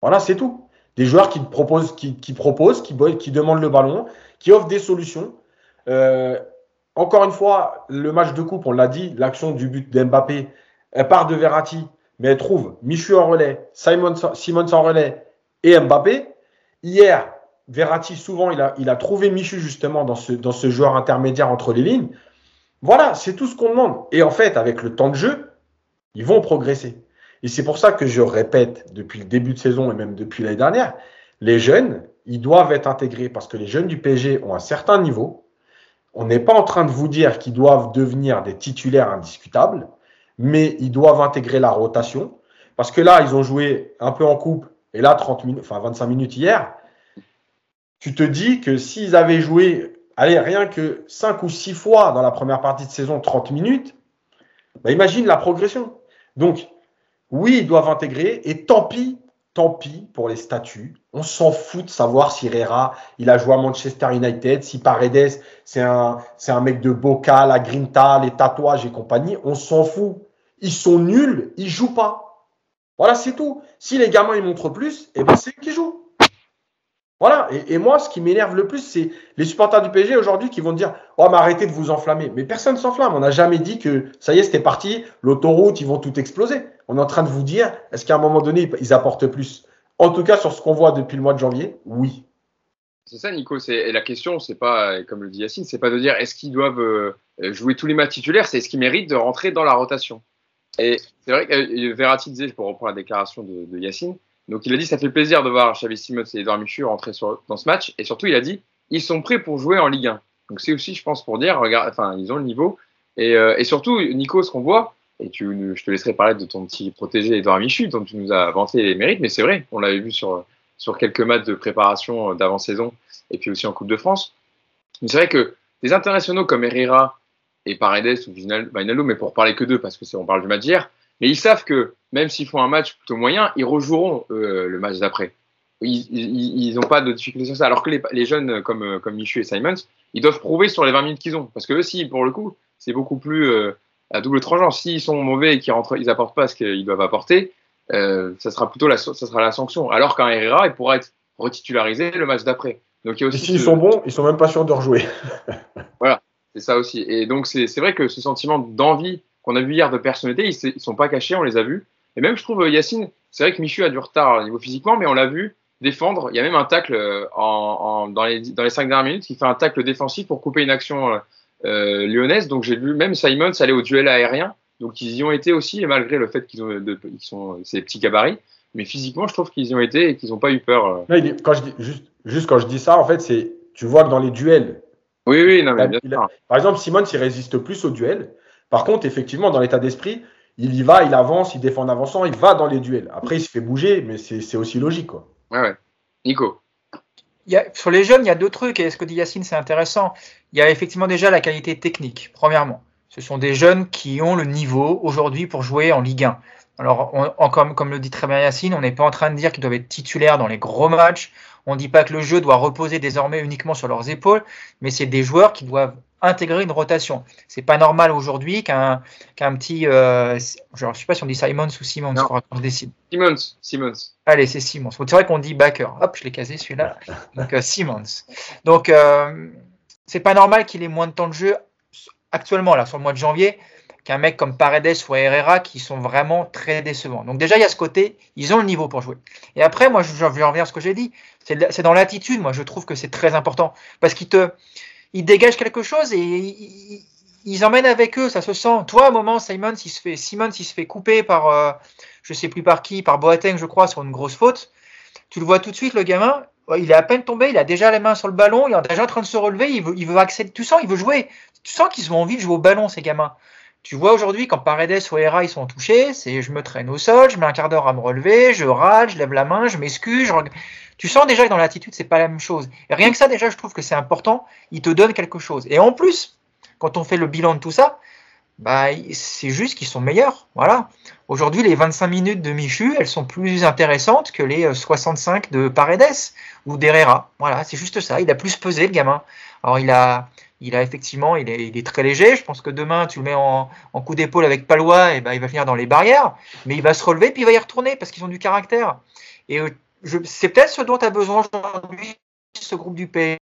Voilà, c'est tout. Des joueurs qui proposent, qui, demandent le ballon, qui offrent des solutions. Euh, encore une fois, le match de coupe, on l'a dit, l'action du but d'Mbappé, elle part de Verratti, mais elle trouve Michu en relais, Simon, Simons en relais et Mbappé. Hier, Verratti, souvent, il a, il a trouvé Michu justement dans ce, dans ce joueur intermédiaire entre les lignes. Voilà, c'est tout ce qu'on demande. Et en fait, avec le temps de jeu, ils vont progresser. Et c'est pour ça que je répète depuis le début de saison et même depuis l'année dernière, les jeunes, ils doivent être intégrés parce que les jeunes du PSG ont un certain niveau on n'est pas en train de vous dire qu'ils doivent devenir des titulaires indiscutables, mais ils doivent intégrer la rotation. Parce que là, ils ont joué un peu en coupe, et là, 30 minutes, enfin 25 minutes hier. Tu te dis que s'ils avaient joué, allez, rien que 5 ou 6 fois dans la première partie de saison, 30 minutes, bah imagine la progression. Donc, oui, ils doivent intégrer, et tant pis tant pis pour les statuts. On s'en fout de savoir si Herrera, il a joué à Manchester United, si Paredes, c'est un, c'est un mec de Boca, la Grinta, les tatouages et compagnie. On s'en fout. Ils sont nuls, ils jouent pas. Voilà, c'est tout. Si les gamins ils montrent plus, eh ben c'est eux qui jouent. Voilà. Et, moi, ce qui m'énerve le plus, c'est les supporters du PSG aujourd'hui qui vont dire Oh, mais arrêtez de vous enflammer. Mais personne s'enflamme. On n'a jamais dit que ça y est, c'était parti, l'autoroute, ils vont tout exploser. On est en train de vous dire est-ce qu'à un moment donné, ils apportent plus? En tout cas, sur ce qu'on voit depuis le mois de janvier, oui. C'est ça, Nico. Et la question, c'est pas, comme le dit Yacine, c'est pas de dire est-ce qu'ils doivent euh, jouer tous les matchs titulaires, c'est est-ce qu'ils méritent de rentrer dans la rotation. Et c'est vrai que euh, Verratti disait, pour reprendre la déclaration de Yacine, donc il a dit ça fait plaisir de voir Xavi Simons et Edouard Michu rentrer dans ce match. Et surtout, il a dit ils sont prêts pour jouer en Ligue 1. Donc c'est aussi, je pense, pour dire enfin ils ont le niveau. Et, euh, et surtout, Nico, ce qu'on voit, et tu, je te laisserai parler de ton petit protégé Edouard Michu, dont tu nous as vanté les mérites, mais c'est vrai, on l'avait vu sur, sur quelques matchs de préparation d'avant-saison et puis aussi en Coupe de France. C'est vrai que des internationaux comme Herrera et Paredes ou Vinaldo, mais pour parler que d'eux, parce que on parle du match d'hier, mais ils savent que même s'ils font un match plutôt moyen, ils rejoueront le match d'après. Ils n'ont pas de difficulté sur ça. Alors que les, jeunes comme, comme Michu et Simons, ils doivent prouver sur les 20 minutes qu'ils ont. Parce que eux, si, pour le coup, c'est beaucoup plus euh, à double tranchant. S'ils sont mauvais et qu'ils rentrent, ils apportent pas ce qu'ils doivent apporter, euh, ça sera plutôt la, ça sera la sanction. Alors qu'un Herrera, il pourra être retitularisé le match d'après. Donc il y a aussi. S'ils sont bons, ils sont même pas sûrs de rejouer. voilà, c'est ça aussi. Et donc c'est vrai que ce sentiment d'envie qu'on a vu hier de personnalité, ils, ne sont pas cachés, on les a vus. Et même je trouve Yacine, c'est vrai que Michu a du retard au niveau physiquement, mais on l'a vu défendre. Il y a même un tacle euh, en, dans, les, dans les cinq dernières minutes qui fait un tacle défensif pour couper une action euh, lyonnaise. Donc j'ai vu même Simons aller au duel aérien. Donc ils y ont été aussi, malgré le fait qu'ils ont de, ils sont ces petits gabarits. Mais physiquement, je trouve qu'ils y ont été et qu'ils n'ont pas eu peur. Euh. quand je dis, juste, quand je dis ça, en fait, c'est tu vois que dans les duels. Oui, oui, non, mais bien Par exemple, Simons, il résiste plus au duel. Par contre, effectivement, dans l'état d'esprit, il y va, il avance, il défend en avançant, il va dans les duels. Après, il se fait bouger, mais c'est aussi logique. Quoi. Ouais, ouais. Nico il y a, Sur les jeunes, il y a deux trucs, et ce que dit Yacine, c'est intéressant. Il y a effectivement déjà la qualité technique, premièrement. Ce sont des jeunes qui ont le niveau aujourd'hui pour jouer en Ligue 1. Alors, on, comme, comme, le dit très bien Yacine, on n'est pas en train de dire qu'ils doivent être titulaires dans les gros matchs. On ne dit pas que le jeu doit reposer désormais uniquement sur leurs épaules, mais c'est des joueurs qui doivent intégrer une rotation. C'est pas normal aujourd'hui qu'un qu'un petit, euh, je ne sais pas si on dit Simons ou Simons, on décide. Simons, Simons. Allez, c'est Simons. C'est vrai qu'on dit backer. Hop, je l'ai casé celui-là. Donc euh, Simons. Donc euh, c'est pas normal qu'il ait moins de temps de jeu actuellement là sur le mois de janvier qu'un mec comme Paredes ou Herrera qui sont vraiment très décevants. Donc déjà il y a ce côté, ils ont le niveau pour jouer. Et après moi je, je reviens à ce que j'ai dit, c'est dans l'attitude. Moi je trouve que c'est très important parce qu'il te ils dégagent quelque chose et ils, emmènent avec eux, ça se sent. Toi, à un moment, Simon, il se fait, Simon, se fait couper par, euh, je sais plus par qui, par Boateng, je crois, sur une grosse faute. Tu le vois tout de suite, le gamin, il est à peine tombé, il a déjà les mains sur le ballon, il est déjà en train de se relever, il veut, il veut accéder. Tu sens, il veut jouer. Tu sens qu'ils ont envie de jouer au ballon, ces gamins. Tu vois aujourd'hui, quand Paredes ou Hera ils sont touchés, c'est je me traîne au sol, je mets un quart d'heure à me relever, je râle, je lève la main, je m'excuse. Je... Tu sens déjà que dans l'attitude, c'est pas la même chose. Rien que ça, déjà, je trouve que c'est important. Il te donne quelque chose. Et en plus, quand on fait le bilan de tout ça, bah, c'est juste qu'ils sont meilleurs. Voilà. Aujourd'hui, les 25 minutes de Michu, elles sont plus intéressantes que les 65 de Paredes ou d'Herrera. Voilà, c'est juste ça. Il a plus pesé, le gamin. Alors, il a, il a effectivement, il est, très léger. Je pense que demain, tu le mets en, coup d'épaule avec Palois, et ben, il va finir dans les barrières. Mais il va se relever, puis il va y retourner parce qu'ils ont du caractère. Et euh, c'est peut-être ce dont as besoin aujourd'hui, ce groupe du P,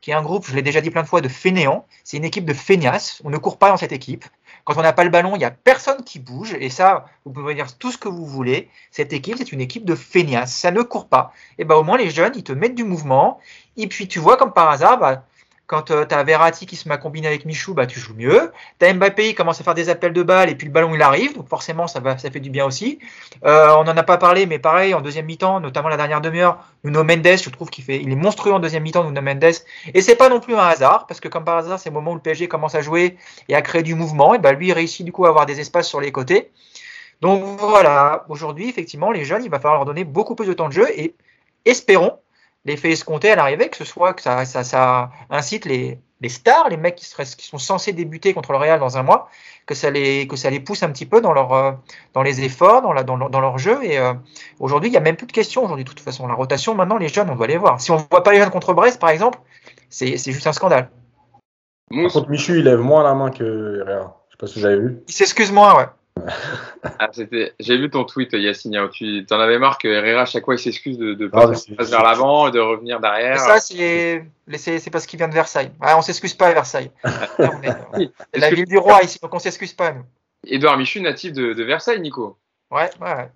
qui est un groupe, je l'ai déjà dit plein de fois, de fainéants. C'est une équipe de feignasses. On ne court pas dans cette équipe. Quand on n'a pas le ballon, il n'y a personne qui bouge. Et ça, vous pouvez dire tout ce que vous voulez. Cette équipe, c'est une équipe de feignasses. Ça ne court pas. Et ben au moins, les jeunes, ils te mettent du mouvement. Et puis, tu vois, comme par hasard, bah, quand euh, tu as Verratti qui se met à combiner avec Michou, bah, tu joues mieux. Tu as Mbappé qui commence à faire des appels de balles et puis le ballon il arrive, donc forcément ça, va, ça fait du bien aussi. Euh, on n'en a pas parlé, mais pareil, en deuxième mi-temps, notamment la dernière demi-heure, Nuno Mendes, je trouve qu'il fait, il est monstrueux en deuxième mi-temps, Nuno Mendes. Et c'est pas non plus un hasard, parce que comme par hasard, c'est le moment où le PSG commence à jouer et à créer du mouvement, et bah, lui réussit du coup à avoir des espaces sur les côtés. Donc voilà, aujourd'hui, effectivement, les jeunes, il va falloir leur donner beaucoup plus de temps de jeu et espérons l'effet escompté à l'arrivée, que ce soit que ça, ça, ça incite les, les, stars, les mecs qui, seraient, qui, sont censés débuter contre le Real dans un mois, que ça les, que ça les pousse un petit peu dans, leur, euh, dans les efforts, dans, la, dans, dans leur jeu. Et euh, aujourd'hui, il n'y a même plus de questions. Aujourd'hui, de toute façon, la rotation, maintenant, les jeunes, on doit les voir. Si on ne voit pas les jeunes contre Brest, par exemple, c'est juste un scandale. Par contre, Michu, il lève moins la main que Herrera. Je sais pas si vous avez vu. Il s'excuse moins, ouais. Ah, j'ai vu ton tweet, Yacine. Hein, tu en avais marre que Herrera, à chaque fois, il s'excuse de, de ah, passer vers l'avant et de revenir derrière. ça, c'est parce qu'il vient de Versailles. Ah, on s'excuse pas à Versailles. C'est la ville du roi ici, donc on s'excuse pas, nous. Edouard Michu, natif de, Versailles, Nico. Ouais, ouais.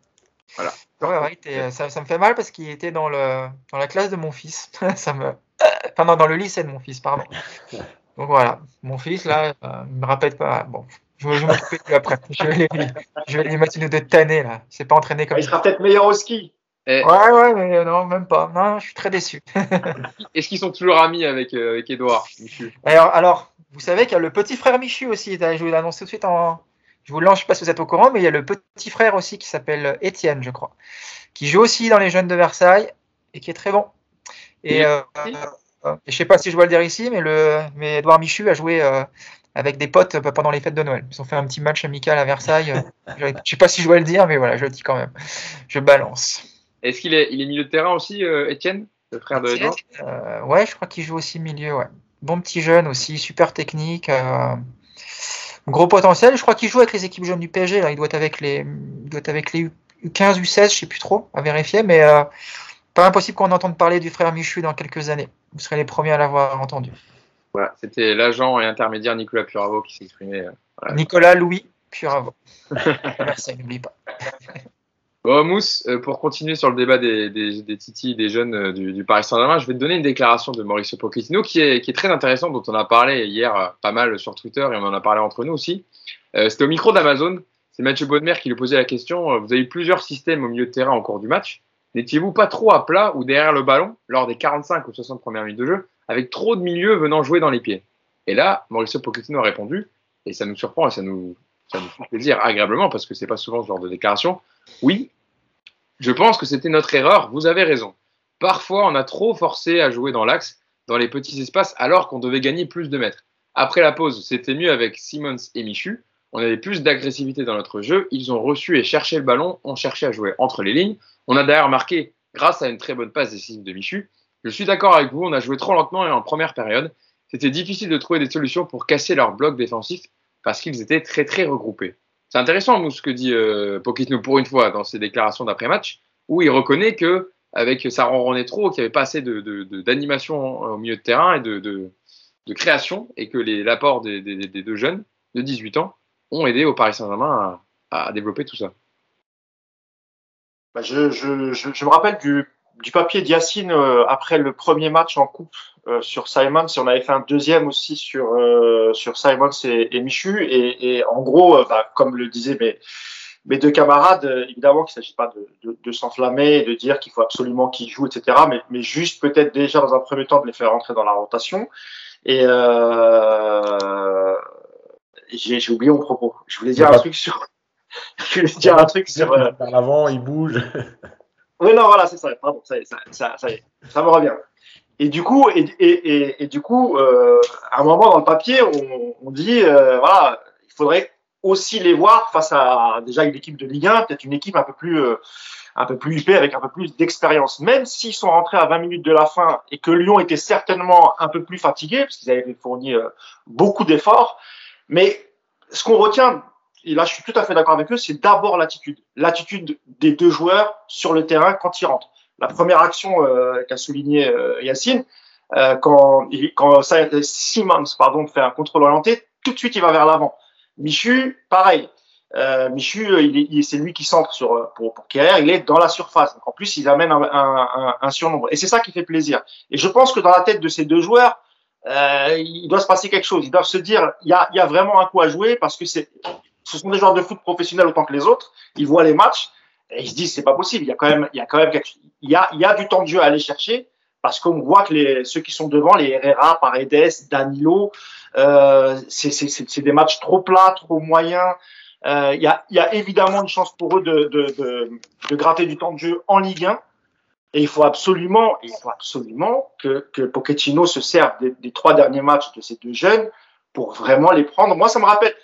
Voilà. ça, ça, me fait mal parce qu'il était dans, le, dans la classe de mon fils. ça me... Enfin, non, dans le lycée de mon fils, pardon. Donc voilà, mon fils, là, euh, il me rappelle pas. Bon, je vais m'occuper de lui après. Je vais, lui, je vais lui mettre une de tanner là. C'est pas entraîné comme. Il sera peut-être meilleur au ski. Ouais, ouais, mais non, même pas. Non, je suis très déçu. Est-ce qu'ils sont toujours amis avec, euh, avec Edouard alors, alors, vous savez qu'il y a le petit frère Michu aussi. Je vous l'annonce tout de suite en. Je vous le lance, je sais pas si vous êtes au courant, mais il y a le petit frère aussi qui s'appelle Étienne, je crois, qui joue aussi dans les Jeunes de Versailles et qui est très bon. Et, euh, Euh, et je sais pas si je dois le dire ici, mais le, mais Edouard Michu a joué euh, avec des potes pendant les fêtes de Noël. Ils ont fait un petit match amical à Versailles. je sais pas si je dois le dire, mais voilà, je le dis quand même. Je balance. Est-ce qu'il est, il est milieu de terrain aussi, Étienne, le frère de Edouard? Euh, Ouais, je crois qu'il joue aussi milieu. Ouais. Bon petit jeune aussi, super technique. Gros potentiel. Je crois qu'il joue avec les équipes jeunes du PSG. Là. Il doit être avec les, il doit être avec les U15, U16, je sais plus trop, à vérifier. Mais euh, pas impossible qu'on entende parler du frère Michu dans quelques années. Vous serez les premiers à l'avoir entendu. Voilà, c'était l'agent et intermédiaire Nicolas Puravo qui s'exprimait. Euh, voilà. Nicolas Louis Puravo. Merci, n'oublie pas. Bon, Mousse, euh, pour continuer sur le débat des, des, des titis, des jeunes euh, du, du Paris Saint-Germain, je vais te donner une déclaration de Mauricio Pochettino qui est, qui est très intéressante, dont on a parlé hier pas mal sur Twitter et on en a parlé entre nous aussi. Euh, C'était au micro d'Amazon. C'est Mathieu Bonnemer qui lui posait la question. Vous avez eu plusieurs systèmes au milieu de terrain au cours du match. N'étiez-vous pas trop à plat ou derrière le ballon lors des 45 ou 60 premières minutes de jeu, avec trop de milieux venant jouer dans les pieds Et là, Mauricio Pochettino a répondu, et ça nous surprend et ça nous, fait plaisir agréablement parce que c'est pas souvent ce genre de déclaration. Oui, je pense que c'était notre erreur, vous avez raison. Parfois, on a trop forcé à jouer dans l'axe, dans les petits espaces, alors qu'on devait gagner plus de mètres. Après la pause, c'était mieux avec Simmons et Michu. On avait plus d'agressivité dans notre jeu. Ils ont reçu et cherché le ballon, ont cherché à jouer entre les lignes. On a d'ailleurs marqué grâce à une très bonne passe décisive de Michu. Je suis d'accord avec vous, on a joué trop lentement et en première période. C'était difficile de trouver des solutions pour casser leur bloc défensif parce qu'ils étaient très très regroupés. C'est intéressant ce que dit euh, Pochettino pour une fois dans ses déclarations d'après-match, où il reconnaît que avec ça ronronnait trop, qu'il n'y avait pas assez d'animation de, de, au milieu de terrain et de, de création, et que l'apport des, des, deux jeunes de 18 ans ont aidé au Paris Saint-Germain à, développer tout ça. Bah je, je, me rappelle du, du papier d'Yacine euh, après le premier match en coupe euh, sur Simons et on avait fait un deuxième aussi sur euh, sur Simons et, et Michu. Et, et, en gros bah, comme le disaient mes mes deux camarades évidemment qu'il ne s'agit pas de, de, de s'enflammer et de dire qu'il faut absolument qu'ils jouent etc mais, mais juste peut-être déjà dans un premier temps de les faire rentrer dans la rotation. Et euh, j'ai oublié mon propos. Je voulais dire un truc sur je voulais dire un truc sur euh... l'avant il bouge oui, non, voilà, c'est ça. Pardon, ça, ça, ça, ça, y est, ça me revient. Et du coup, et, et, et, et du coup, euh, à un moment dans le papier, on, on dit, euh, voilà, il faudrait aussi les voir face à déjà une équipe de Ligue 1, peut-être une équipe un peu plus, euh, un peu plus huppée avec un peu plus d'expérience. Même s'ils sont rentrés à 20 minutes de la fin et que Lyon était certainement un peu plus fatigué parce qu'ils avaient fourni euh, beaucoup d'efforts, mais ce qu'on retient et là je suis tout à fait d'accord avec eux, c'est d'abord l'attitude. L'attitude des deux joueurs sur le terrain quand ils rentrent. La première action euh, qu'a souligné euh, Yacine, euh, quand, quand Simmons pardon, fait un contrôle orienté, tout de suite il va vers l'avant. Michu, pareil. Euh, Michu, c'est lui qui centre sur, pour, pour il est dans la surface. Donc en plus, il amène un, surnombre. Et c'est ça qui fait plaisir. Et je pense que dans la tête de ces deux joueurs, il doit se passer quelque chose. Ils doivent se dire, il y a, y a vraiment un coup à jouer parce que c'est, ce sont des joueurs de foot professionnels autant que les autres. Ils voient les matchs et ils se disent c'est pas possible. Il y a quand même, il y a quand même il y a, il y a du temps de jeu à aller chercher parce qu'on voit que les, ceux qui sont devant, les Herrera, Paredes, Danilo, euh, c'est des matchs trop plats, trop moyens. Euh, il, y a, il y a évidemment une chance pour eux de, de, de, de gratter du temps de jeu en Ligue 1. Et il faut absolument, il faut absolument que, que Pochettino se serve des trois derniers matchs de ces deux jeunes pour vraiment les prendre. Moi, ça me rappelle,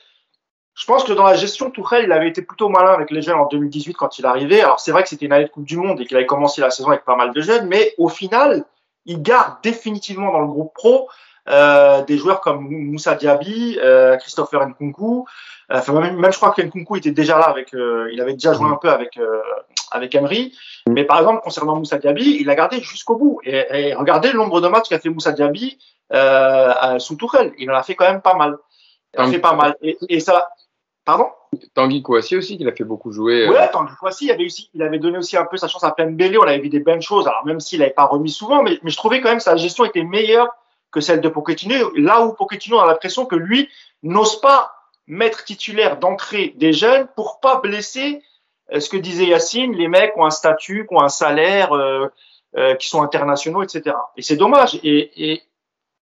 je pense que dans la gestion, Tourelle, il avait été plutôt malin avec les jeunes en 2018 quand il arrivait. Alors c'est vrai que c'était une année de Coupe du Monde et qu'il avait commencé la saison avec pas mal de jeunes, mais au final, il garde définitivement dans le groupe pro euh, des joueurs comme Moussa Diaby, euh, Christopher Nkunku. Euh, enfin même, je crois que Nkunku était déjà là avec, il avait déjà joué un peu avec avec Emery. Mais par exemple concernant Moussa Diaby, il a gardé jusqu'au bout. Et, et, regardez le nombre de matchs qu'a fait Moussa Diaby sous Tourelle. Il en a fait quand même pas mal. A fait pas mal. Et, et ça, Pardon? Tanguy Kouassi aussi, qu'il a fait beaucoup jouer. Ouais, Tanguy Kouassi, il avait, aussi, il avait donné aussi un peu sa chance à Pembele. On avait vu des bonnes choses. Alors, même s'il n'avait pas remis souvent, mais, mais, je trouvais quand même que sa gestion était meilleure que celle de Pochettino. Là où Pochettino a l'impression que lui n'ose pas mettre titulaire d'entrée des jeunes pour pas blesser ce que disait Yacine, les mecs ont un statut, qui ont un salaire, euh, euh, qui sont internationaux, etc. Et c'est dommage. Et, et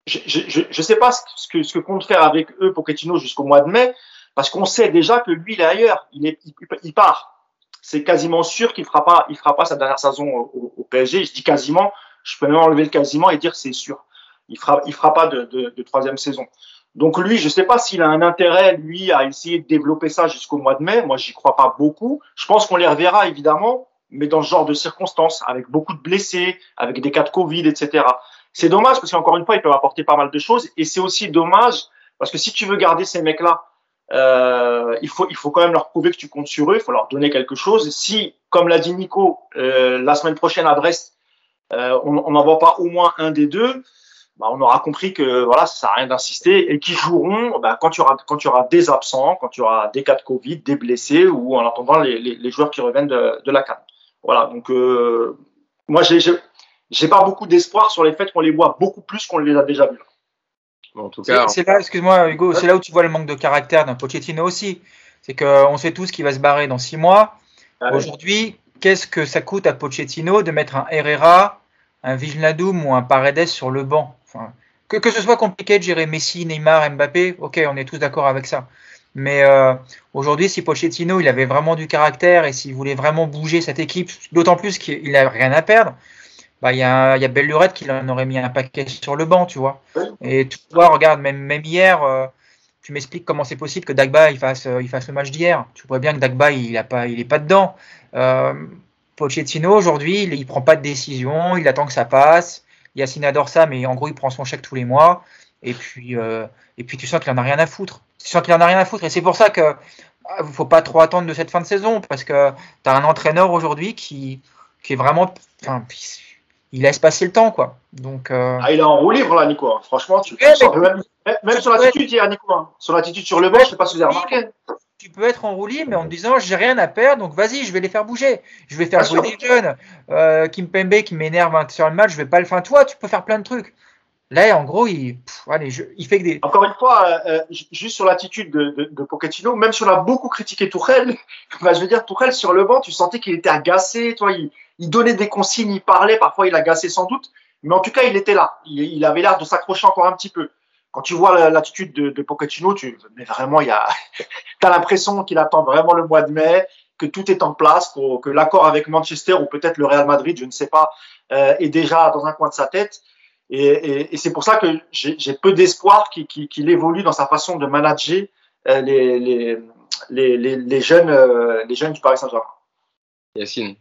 je ne sais pas ce que, ce compte faire avec eux Pochettino jusqu'au mois de mai parce qu'on sait déjà que lui il est ailleurs, il, part. C'est quasiment sûr qu'il fera fera pas sa dernière saison au, PSG. Je dis quasiment, je peux même enlever le quasiment et dire c'est sûr. il fera, fera pas de, troisième saison. Donc lui, je sais pas s'il a un intérêt, lui, à essayer de développer ça jusqu'au mois de mai. Moi, j'y crois pas beaucoup. Je pense qu'on les reverra, évidemment, mais dans ce genre de circonstances, avec beaucoup de blessés, avec des cas de Covid, etc. C'est dommage parce qu'encore une fois, ils peuvent apporter pas mal de choses. Et c'est aussi dommage parce que si tu veux garder ces mecs-là, euh, il, faut, il faut quand même leur prouver que tu comptes sur eux, il faut leur donner quelque chose. Si, comme l'a dit Nico, euh, la semaine prochaine à Brest, euh, on n'en voit pas au moins un des deux, bah, on aura compris que voilà, ça sert à rien d'insister et qui joueront bah, quand, tu auras, quand tu auras des absents, quand tu auras des cas de Covid, des blessés ou en attendant les, les, les joueurs qui reviennent de, de la canne. Voilà, donc euh, moi, j'ai j'ai pas beaucoup d'espoir sur les faits qu'on les voit beaucoup plus qu'on les a déjà vus. en tout cas, c'est là, excuse-moi Hugo, c'est là où tu vois le manque de caractère d'un Pochettino aussi. C'est qu'on sait tous qu'il va se barrer dans six mois. Ah Aujourd'hui, qu'est-ce que ça coûte à Pochettino de mettre un Herrera, un Vignadoum ou un Paredes sur le banc? Enfin, que, que ce soit compliqué de gérer Messi, Neymar, Mbappé, ok, on est tous d'accord avec ça. Mais euh, aujourd'hui, si Pochettino il avait vraiment du caractère et s'il voulait vraiment bouger cette équipe, d'autant plus qu'il n'a rien à perdre, bah, il y a, y a Belle Lurette qui en aurait mis un paquet sur le banc, tu vois. Et tu vois, regarde, même, même hier, euh, tu m'expliques comment c'est possible que Dagba il fasse, euh, il fasse le match d'hier. Tu vois bien que Dagba il n'est pas, il est pas dedans. Euh, Pochettino aujourd'hui, il, il prend pas de décision, il attend que ça passe. Yacine adore ça, mais en gros, il prend son chèque tous les mois. Et puis, euh, et puis tu sens qu'il en a rien à foutre. Tu sens qu'il en a rien à foutre. Et c'est pour ça que ah, faut pas trop attendre de cette fin de saison, parce que tu as un entraîneur aujourd'hui qui, qui est vraiment. Enfin, il laisse passer le temps, quoi. Donc, euh... ah, il est en roue libre, là, Nico. Hein. Franchement, tu, ouais, même, même sur l'attitude, hier, Nico. Hein. Sur l'attitude sur le banc, je sais pas si vous avez remarqué. Tu peux être en roue libre, mais en te disant, j'ai rien à perdre, donc vas-y, je vais les faire bouger. Je vais faire jouer des jeunes. Euh, Kim Pembe qui m'énerve sur le match, je vais pas le faire. Toi, tu peux faire plein de trucs. Là, en gros, il, pff, allez, je, il fait que des. Encore une fois, euh, juste sur l'attitude de, de, de, Pochettino, même si on a beaucoup critiqué Tourelle, bah, je veux dire, Tourelle sur le banc, tu sentais qu'il était agacé, toi, il, il, donnait des consignes, il parlait, parfois il agacait sans doute, mais en tout cas, il était là. Il, il avait l'air de s'accrocher encore un petit peu. Quand tu vois l'attitude de, de Pochettino, tu, mais vraiment, il y a, t'as l'impression qu'il attend vraiment le mois de mai, que tout est en place, que, que l'accord avec Manchester ou peut-être le Real Madrid, je ne sais pas, euh, est déjà dans un coin de sa tête. Et, et, et c'est pour ça que j'ai peu d'espoir qu'il qu qu évolue dans sa façon de manager euh, les, les, les, les, jeunes, euh, les jeunes du Paris Saint-Germain. Yacine.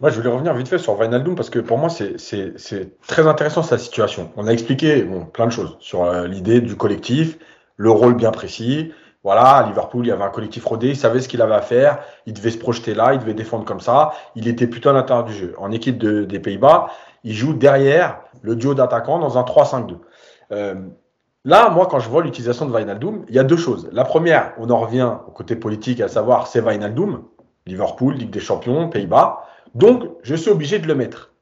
Moi, je voulais revenir vite fait sur Wijnaldum parce que pour moi, c'est très intéressant sa situation. On a expliqué bon, plein de choses sur euh, l'idée du collectif, le rôle bien précis. Voilà, à Liverpool, il y avait un collectif rodé, il savait ce qu'il avait à faire, il devait se projeter là, il devait défendre comme ça. Il était plutôt à l'intérieur du jeu. En équipe de, des Pays-Bas, il joue derrière le duo d'attaquants dans un 3-5-2. Euh, là, moi, quand je vois l'utilisation de Wijnaldum, il y a deux choses. La première, on en revient au côté politique, à savoir, c'est Wijnaldum, Liverpool, Ligue des Champions, Pays-Bas. Donc, je suis obligé de le mettre.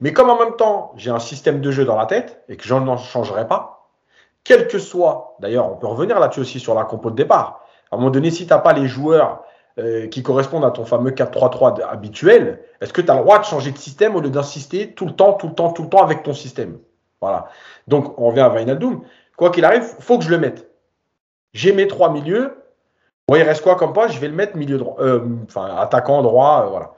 Mais comme en même temps, j'ai un système de jeu dans la tête et que je n'en changerai pas, quel que soit, d'ailleurs, on peut revenir là-dessus aussi sur la compo de départ. À un moment donné, si tu n'as pas les joueurs euh, qui correspondent à ton fameux 4-3-3 habituel, est-ce que tu as le droit de changer de système au lieu d'insister tout le temps, tout le temps, tout le temps avec ton système? Voilà. Donc, on revient à Vainaldoum. Quoi qu'il arrive, faut que je le mette. J'ai mes trois milieux. Bon, il reste quoi comme pas Je vais le mettre milieu droit, euh, enfin attaquant droit, euh, voilà.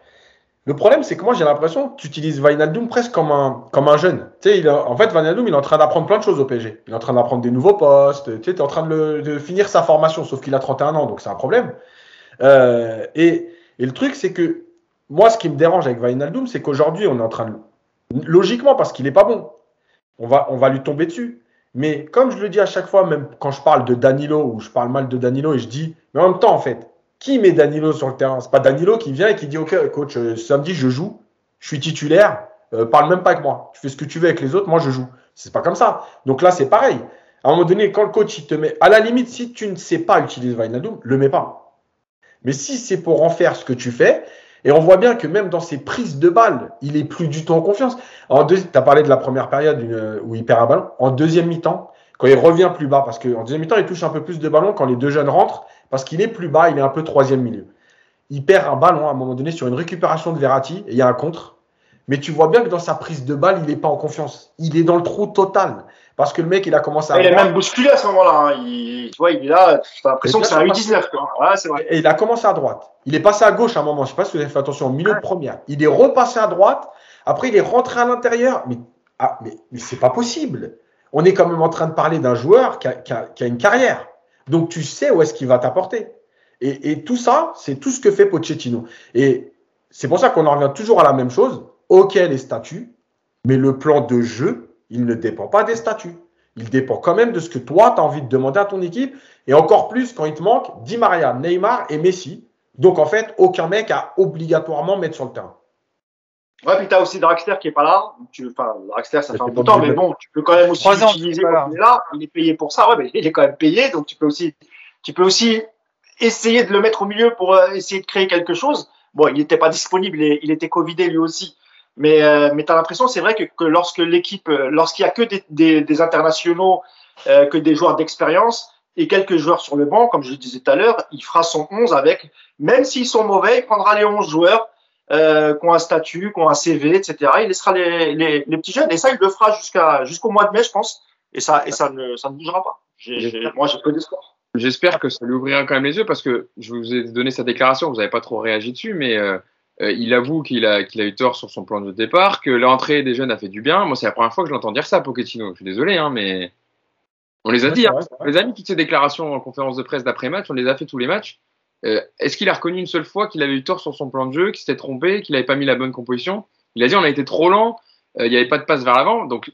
Le problème, c'est que moi, j'ai l'impression que tu utilises Vainaldoum presque comme un, comme un jeune. Tu sais, il a, en fait, Vainaldoum, il est en train d'apprendre plein de choses au PSG. Il est en train d'apprendre des nouveaux postes. Tu sais, es en train de finir sa formation, sauf qu'il a 31 ans, donc c'est un problème. Euh, et, et, le truc, c'est que moi, ce qui me dérange avec Vainaldoum, c'est qu'aujourd'hui, on est en train de. Logiquement, parce qu'il n'est pas bon, on va, on va lui tomber dessus. Mais comme je le dis à chaque fois, même quand je parle de Danilo, ou je parle mal de Danilo, et je dis, mais en même temps, en fait, qui met Danilo sur le terrain? C'est pas Danilo qui vient et qui dit Ok, coach, euh, samedi je joue, je suis titulaire, euh, parle même pas avec moi. Tu fais ce que tu veux avec les autres, moi je joue. C'est pas comme ça. Donc là, c'est pareil. À un moment donné, quand le coach il te met, à la limite, si tu ne sais pas utiliser Vainadoum, le mets pas. Mais si c'est pour en faire ce que tu fais, et on voit bien que même dans ses prises de balles, il est plus du tout en confiance. En tu as parlé de la première période où il perd un ballon. En deuxième mi-temps, quand il revient plus bas, parce qu'en deuxième mi-temps, il touche un peu plus de ballons quand les deux jeunes rentrent, parce qu'il est plus bas, il est un peu troisième milieu. Il perd un ballon à un moment donné sur une récupération de Verratti, et il y a un contre. Mais tu vois bien que dans sa prise de balle, il n'est pas en confiance. Il est dans le trou total. Parce que le mec, il a commencé à. Il est même bousculé à ce moment-là. Hein. Il, tu vois, il est là, tu as l'impression que c'est un 8-19. Ouais, vrai. Et il a commencé à droite. Il est passé à gauche à un moment. Je ne sais pas si vous avez fait attention, au milieu de première. Il est repassé à droite. Après, il est rentré à l'intérieur. Mais Ah, mais, mais c'est pas possible. On est quand même en train de parler d'un joueur qui a, qui, a, qui a, une carrière. Donc tu sais où est-ce qu'il va t'apporter. Et, tout ça, c'est tout ce que fait Pochettino. Et c'est pour ça qu'on en revient toujours à la même chose. Ok, les statuts, mais le plan de jeu, il ne dépend pas des statuts. Il dépend quand même de ce que toi, tu as envie de demander à ton équipe. Et encore plus quand il te manque Di Maria, Neymar et Messi. Donc en fait, aucun mec a obligatoirement mettre sur le terrain. Ouais, puis tu as aussi Draxler qui est pas là. Tu, enfin, Draxler, ça fait un bout de temps, mais bon, tu peux quand même aussi l'utiliser quand il est là. Il est payé pour ça. Ouais, mais il est quand même payé, donc tu peux aussi, tu peux aussi essayer de le mettre au milieu pour euh, essayer de créer quelque chose. Bon, il n'était pas disponible, il était covidé lui aussi. Mais, euh, mais tu as l'impression, c'est vrai que, que, lorsque l'équipe, euh, lorsqu'il y a que des, des, des internationaux, euh, que des joueurs d'expérience et quelques joueurs sur le banc, comme je le disais tout à l'heure, il fera son 11 avec, même s'ils sont mauvais, il prendra les 11 joueurs euh, qui ont un statut, qui ont un CV, etc. Il laissera les, les, les petits jeunes. Et ça, il le fera jusqu'à jusqu'au mois de mai, je pense. Et ça, et ça ne, ça ne bougera pas. Moi, j'ai peu d'espoir. J'espère que ça lui ouvrira quand même les yeux parce que je vous ai donné sa déclaration, vous n'avez pas trop réagi dessus, mais euh, euh, il avoue qu'il a, qu'il a eu tort sur son plan de départ, que l'entrée des jeunes a fait du bien. Moi, c'est la première fois que je l'entends dire ça, Pochettino. Je suis désolé, hein, mais on les a dit. Hein. On les a mis toutes ces déclarations en conférence de presse d'après-match, on les a fait tous les matchs. Euh, Est-ce qu'il a reconnu une seule fois qu'il avait eu tort sur son plan de jeu, qu'il s'était trompé, qu'il n'avait pas mis la bonne composition? Il a dit on a été trop lent, euh, il n'y avait pas de passe vers l'avant. Donc,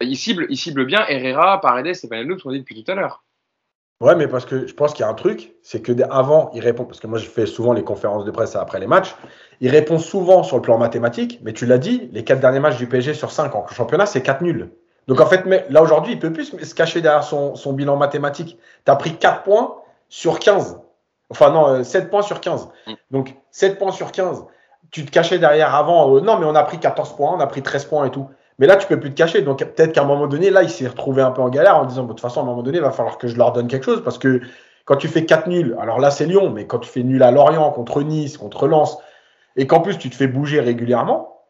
il cible, il cible bien Herrera, Paredes et Vanello, ce qu'on dit depuis tout à l'heure. Ouais, mais parce que je pense qu'il y a un truc, c'est que avant, il répond, parce que moi je fais souvent les conférences de presse après les matchs, il répond souvent sur le plan mathématique, mais tu l'as dit, les quatre derniers matchs du PSG sur cinq en championnat, c'est quatre nuls. Donc en fait, mais là aujourd'hui, il peut plus se cacher derrière son, son bilan mathématique. Tu as pris 4 points sur 15. Enfin non, 7 points sur 15. Donc 7 points sur 15. Tu te cachais derrière avant, euh, non mais on a pris 14 points, on a pris 13 points et tout. Mais là, tu peux plus te cacher. Donc, peut-être qu'à un moment donné, là, il s'est retrouvé un peu en galère en disant, de toute façon, à un moment donné, il va falloir que je leur donne quelque chose parce que quand tu fais 4 nuls, alors là, c'est Lyon, mais quand tu fais nul à Lorient, contre Nice, contre Lens, et qu'en plus, tu te fais bouger régulièrement,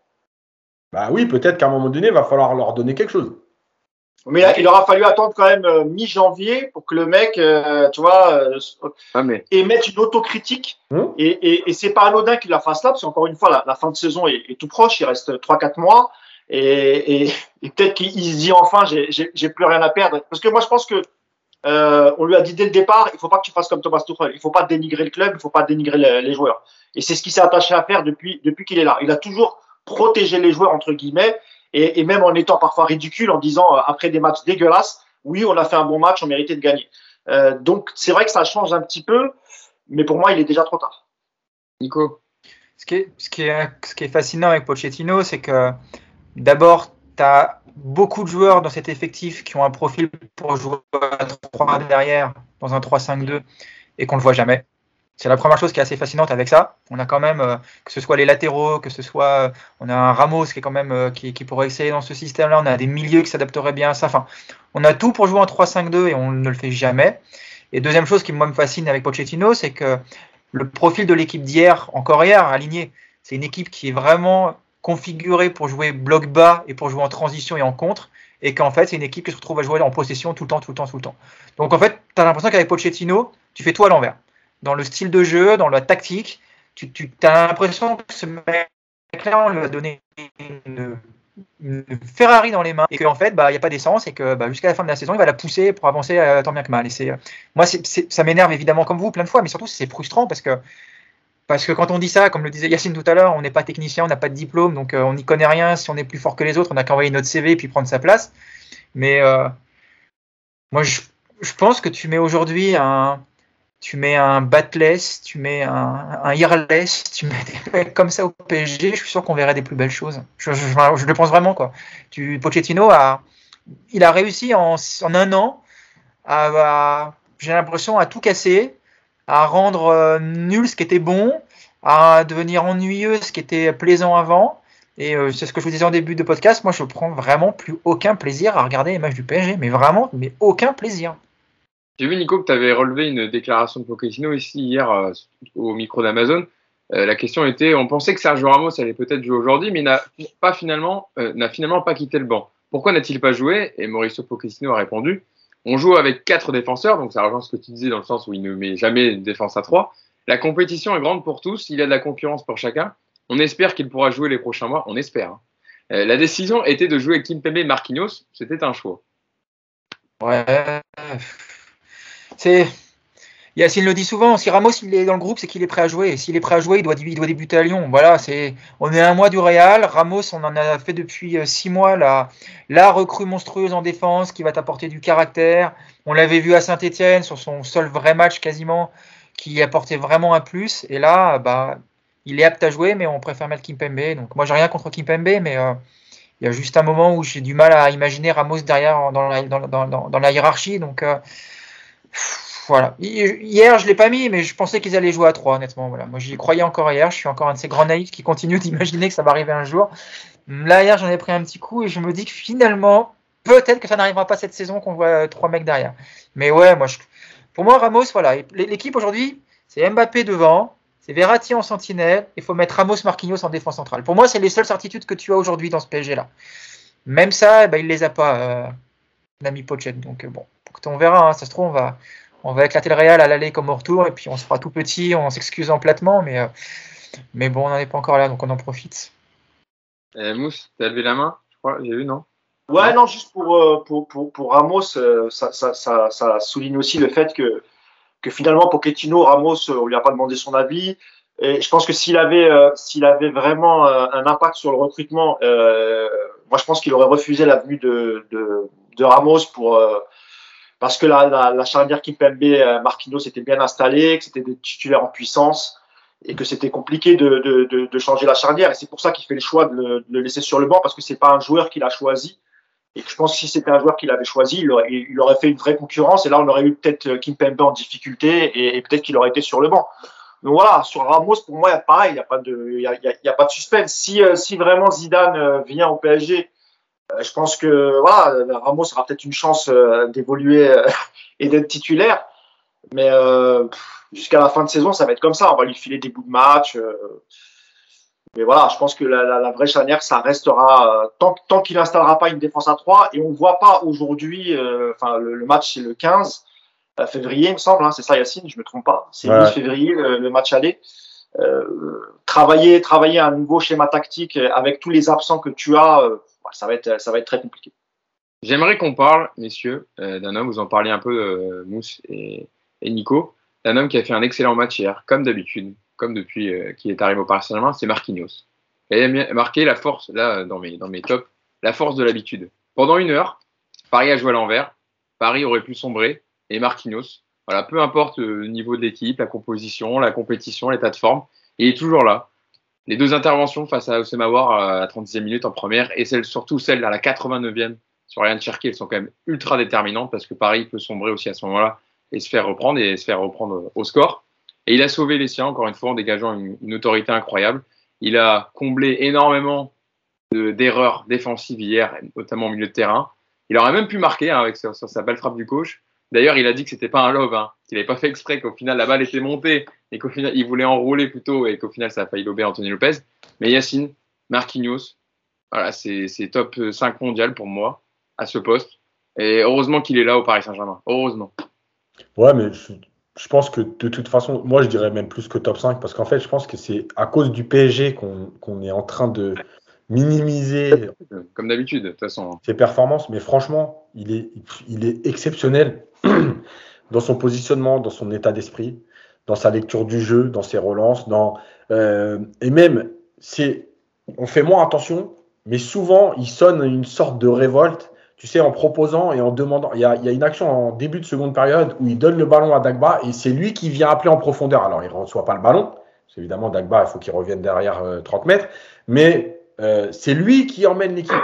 bah oui, peut-être qu'à un moment donné, il va falloir leur donner quelque chose. Mais il aura fallu attendre quand même euh, mi-janvier pour que le mec, euh, tu vois, euh, ah, mais... émette une autocritique. Hum et et, et c'est pas anodin qu'il la fasse là, parce qu'encore une fois, la, la, fin de saison est, est tout proche, il reste 3-4 mois. Et, et, et peut-être qu'il se dit enfin, j'ai plus rien à perdre. Parce que moi, je pense que euh, on lui a dit dès le départ, il faut pas que tu fasses comme Thomas Tuchel. Il faut pas dénigrer le club, il faut pas dénigrer les, les joueurs. Et c'est ce qu'il s'est attaché à faire depuis depuis qu'il est là. Il a toujours protégé les joueurs entre guillemets, et, même en étant parfois ridicule, en disant euh, après des matchs dégueulasses, oui, on a fait un bon match, on méritait de gagner. Euh, donc c'est vrai que ça change un petit peu, mais pour moi, il est déjà trop tard. Nico. Ce qui est fascinant avec Pochettino, c'est que D'abord, tu as beaucoup de joueurs dans cet effectif qui ont un profil pour jouer à 3 derrière dans un 3-5-2 et qu'on ne le voit jamais. C'est la première chose qui est assez fascinante avec ça. On a quand même, euh, que ce soit les latéraux, que ce soit, euh, on a un Ramos qui est quand même, euh, qui, pourrait exceller dans ce système-là. On a des milieux qui s'adapteraient bien à ça. Enfin, on a tout pour jouer en 3-5-2 et on ne le fait jamais. Et deuxième chose qui moi me fascine avec Pochettino, c'est que le profil de l'équipe d'hier, encore hier, aligné, c'est une équipe qui est vraiment configuré pour jouer bloc bas et pour jouer en transition et en contre, et qu'en fait, c'est une équipe qui se retrouve à jouer en possession tout le temps, tout le temps, tout le temps. Donc en fait, tu as l'impression qu'avec Pochettino, tu fais tout à l'envers. Dans le style de jeu, dans la tactique, tu, tu as l'impression que ce mec-là, on lui a donné une, Ferrari dans les mains, et qu'en fait, bah, il n'y a pas d'essence, et que bah, jusqu'à la fin de la saison, il va la pousser pour avancer euh, tant bien que mal. Et c'est, moi, c'est, ça m'énerve évidemment comme vous plein de fois, mais surtout, c'est frustrant parce que parce que quand on dit ça, comme le disait Yacine tout à l'heure, on n'est pas technicien, on n'a pas de diplôme, donc euh, on n'y connaît rien. Si on est plus fort que les autres, on n'a qu'à envoyer notre CV et puis prendre sa place. Mais euh, moi, je, je, pense que tu mets aujourd'hui un, tu mets un Batless, tu mets un, un tu mets des mecs comme ça au PSG, je suis sûr qu'on verrait des plus belles choses. Je, le pense vraiment quoi. Tu, Pochettino a, il a réussi en, en un an à, à j'ai l'impression à tout casser à rendre euh, nul ce qui était bon, à devenir ennuyeux ce qui était plaisant avant. Et euh, c'est ce que je vous disais en début de podcast. Moi, je prends vraiment plus aucun plaisir à regarder les matchs du PSG, mais vraiment, mais aucun plaisir. J'ai vu, Nico, que tu avais relevé une déclaration de Pochettino ici hier euh, au micro d'Amazon. Euh, la question était on pensait que Sergio Ramos allait peut-être jouer aujourd'hui, mais n'a pas finalement, euh, n'a finalement pas quitté le banc. Pourquoi n'a-t-il pas joué? Et Mauricio Pochettino a répondu on joue avec quatre défenseurs, donc ça rejoint ce que tu disais dans le sens où il ne met jamais de défense à trois. La compétition est grande pour tous, il y a de la concurrence pour chacun. On espère qu'il pourra jouer les prochains mois, on espère. Hein. La décision était de jouer Kimpembe Marquinhos. C'était un choix. Ouais. C'est. Yacine le dit souvent, si Ramos il est dans le groupe, c'est qu'il est prêt à jouer. S'il est prêt à jouer, il doit, il doit débuter à Lyon. Voilà, c'est. On est un mois du Real. Ramos, on en a fait depuis euh, six mois la, la recrue monstrueuse en défense qui va t'apporter du caractère. On l'avait vu à Saint-Etienne sur son seul vrai match quasiment, qui apportait vraiment un plus. Et là, bah, il est apte à jouer, mais on préfère mettre Kimpembe. Donc moi, j'ai rien contre Kimpembe, mais euh, il y a juste un moment où j'ai du mal à imaginer Ramos derrière dans la, dans la hiérarchie. Donc euh, voilà. Hier, je l'ai pas mis, mais je pensais qu'ils allaient jouer à 3, honnêtement. Voilà. Moi, j'y croyais encore hier. Je suis encore un de ces grands naïfs qui continuent d'imaginer que ça va arriver un jour. Là, hier, j'en ai pris un petit coup et je me dis que finalement, peut-être que ça n'arrivera pas cette saison qu'on voit trois mecs derrière. Mais ouais, moi, je... pour moi, Ramos, voilà. L'équipe aujourd'hui, c'est Mbappé devant, c'est Verratti en sentinelle, il faut mettre Ramos Marquinhos en défense centrale. Pour moi, c'est les seules certitudes que tu as aujourd'hui dans ce PSG-là. Même ça, eh ben, il les a pas, euh, l'ami Pochet. Donc bon, on verra. Hein. ça se trouve, on va, on va éclater le Real à l'aller comme au retour, et puis on se fera tout petit, on s'excuse platement, mais, euh, mais bon, on n'en est pas encore là, donc on en profite. Euh, Mousse, t'as levé la main Je crois, j'ai vu, non? Ouais, non, juste pour, euh, pour, pour, pour Ramos, ça, ça, ça, ça, souligne aussi le fait que, que finalement, Pochettino, Ramos, on lui a pas demandé son avis. Et je pense que s'il avait, s'il avait vraiment un impact sur le recrutement, moi je pense qu'il aurait refusé la venue de, de, de Ramos pour parce que la, la, la charnière Kimpembe euh, Marquinhos était bien installée, que c'était des titulaires en puissance et que c'était compliqué de, de, changer la charnière. Et c'est pour ça qu'il fait le choix de le, laisser sur le banc parce que c'est pas un joueur qu'il a choisi. Et je pense que si c'était un joueur qu'il avait choisi, il aurait, fait une vraie concurrence. Et là, on aurait eu peut-être euh, Kimpembe en difficulté et, peut-être qu'il aurait été sur le banc. Donc voilà, sur Ramos, pour moi, il n'y a pas de, il y a, y a, pas de suspense. Si, euh, si vraiment Zidane vient au PSG euh, je pense que voilà, Ramos aura peut-être une chance euh, d'évoluer euh, et d'être titulaire. Mais jusqu'à la fin de saison, ça va être comme ça. On va lui filer des bouts de match. mais voilà, je pense que la, la, la vraie charnière, ça restera tant, tant qu'il n'installera pas une défense à 3. Et on ne voit pas aujourd'hui, enfin le, match c'est le 15 février, il me semble. Hein, c'est ça, Yacine, je me trompe pas. C'est le 10 février, le, le match aller. Euh, travailler, travailler un nouveau schéma tactique avec tous les absents que tu as ça va être, très compliqué. J'aimerais qu'on parle, messieurs, euh, d'un homme, vous en parlez un peu, euh, Mousse et, et Nico, d'un homme qui a fait un excellent match hier, comme d'habitude, comme depuis euh, qu'il est arrivé au Paris Saint-Germain, c'est Marquinhos. Il a marqué la force, là, dans mes, dans mes tops, la force de l'habitude. Pendant une heure, Paris a joué à l'envers, Paris aurait pu sombrer, et Marquinhos, voilà, peu importe le niveau de l'équipe, la composition, la compétition, l'état de forme, il est toujours là les deux interventions face à Oussema War à la 36e minute en première et celle, surtout celle à la 89e sur Ryan Cherki, elles sont quand même ultra déterminantes parce que Paris peut sombrer aussi à ce moment-là et se faire reprendre et se faire reprendre au score. Et il a sauvé les siens, encore une fois, en dégageant une, autorité incroyable. Il a comblé énormément d'erreurs défensives hier, notamment au milieu de terrain. Il aurait même pu marquer hein, avec sur, sa belle frappe du coach. D'ailleurs, il a dit que c'était pas un lob, hein, qu'il n'avait pas fait exprès, qu'au final la balle était montée et qu'au final il voulait enrouler plutôt et qu'au final ça a failli lober Anthony Lopez. Mais Yacine, Marquinhos, voilà, c'est top 5 mondial pour moi à ce poste. Et heureusement qu'il est là au Paris Saint-Germain. Heureusement. Ouais, mais je, pense que de toute façon, moi je dirais même plus que top 5 parce qu'en fait, je pense que c'est à cause du PSG qu'on est en train de minimiser. Comme d'habitude, de toute façon. Ses performances, mais franchement, il est, il est exceptionnel dans son positionnement, dans son état d'esprit, dans sa lecture du jeu, dans ses relances, dans euh, et même c'est on fait moins attention, mais souvent il sonne une sorte de révolte, tu sais, en proposant et en demandant. Il y a, une action en début de seconde période où il donne le ballon à Dagba et c'est lui qui vient appeler en profondeur. Alors il ne reçoit pas le ballon, évidemment Dagba, il faut qu'il revienne derrière 30 euh, mètres, mais euh, c'est lui qui emmène l'équipe.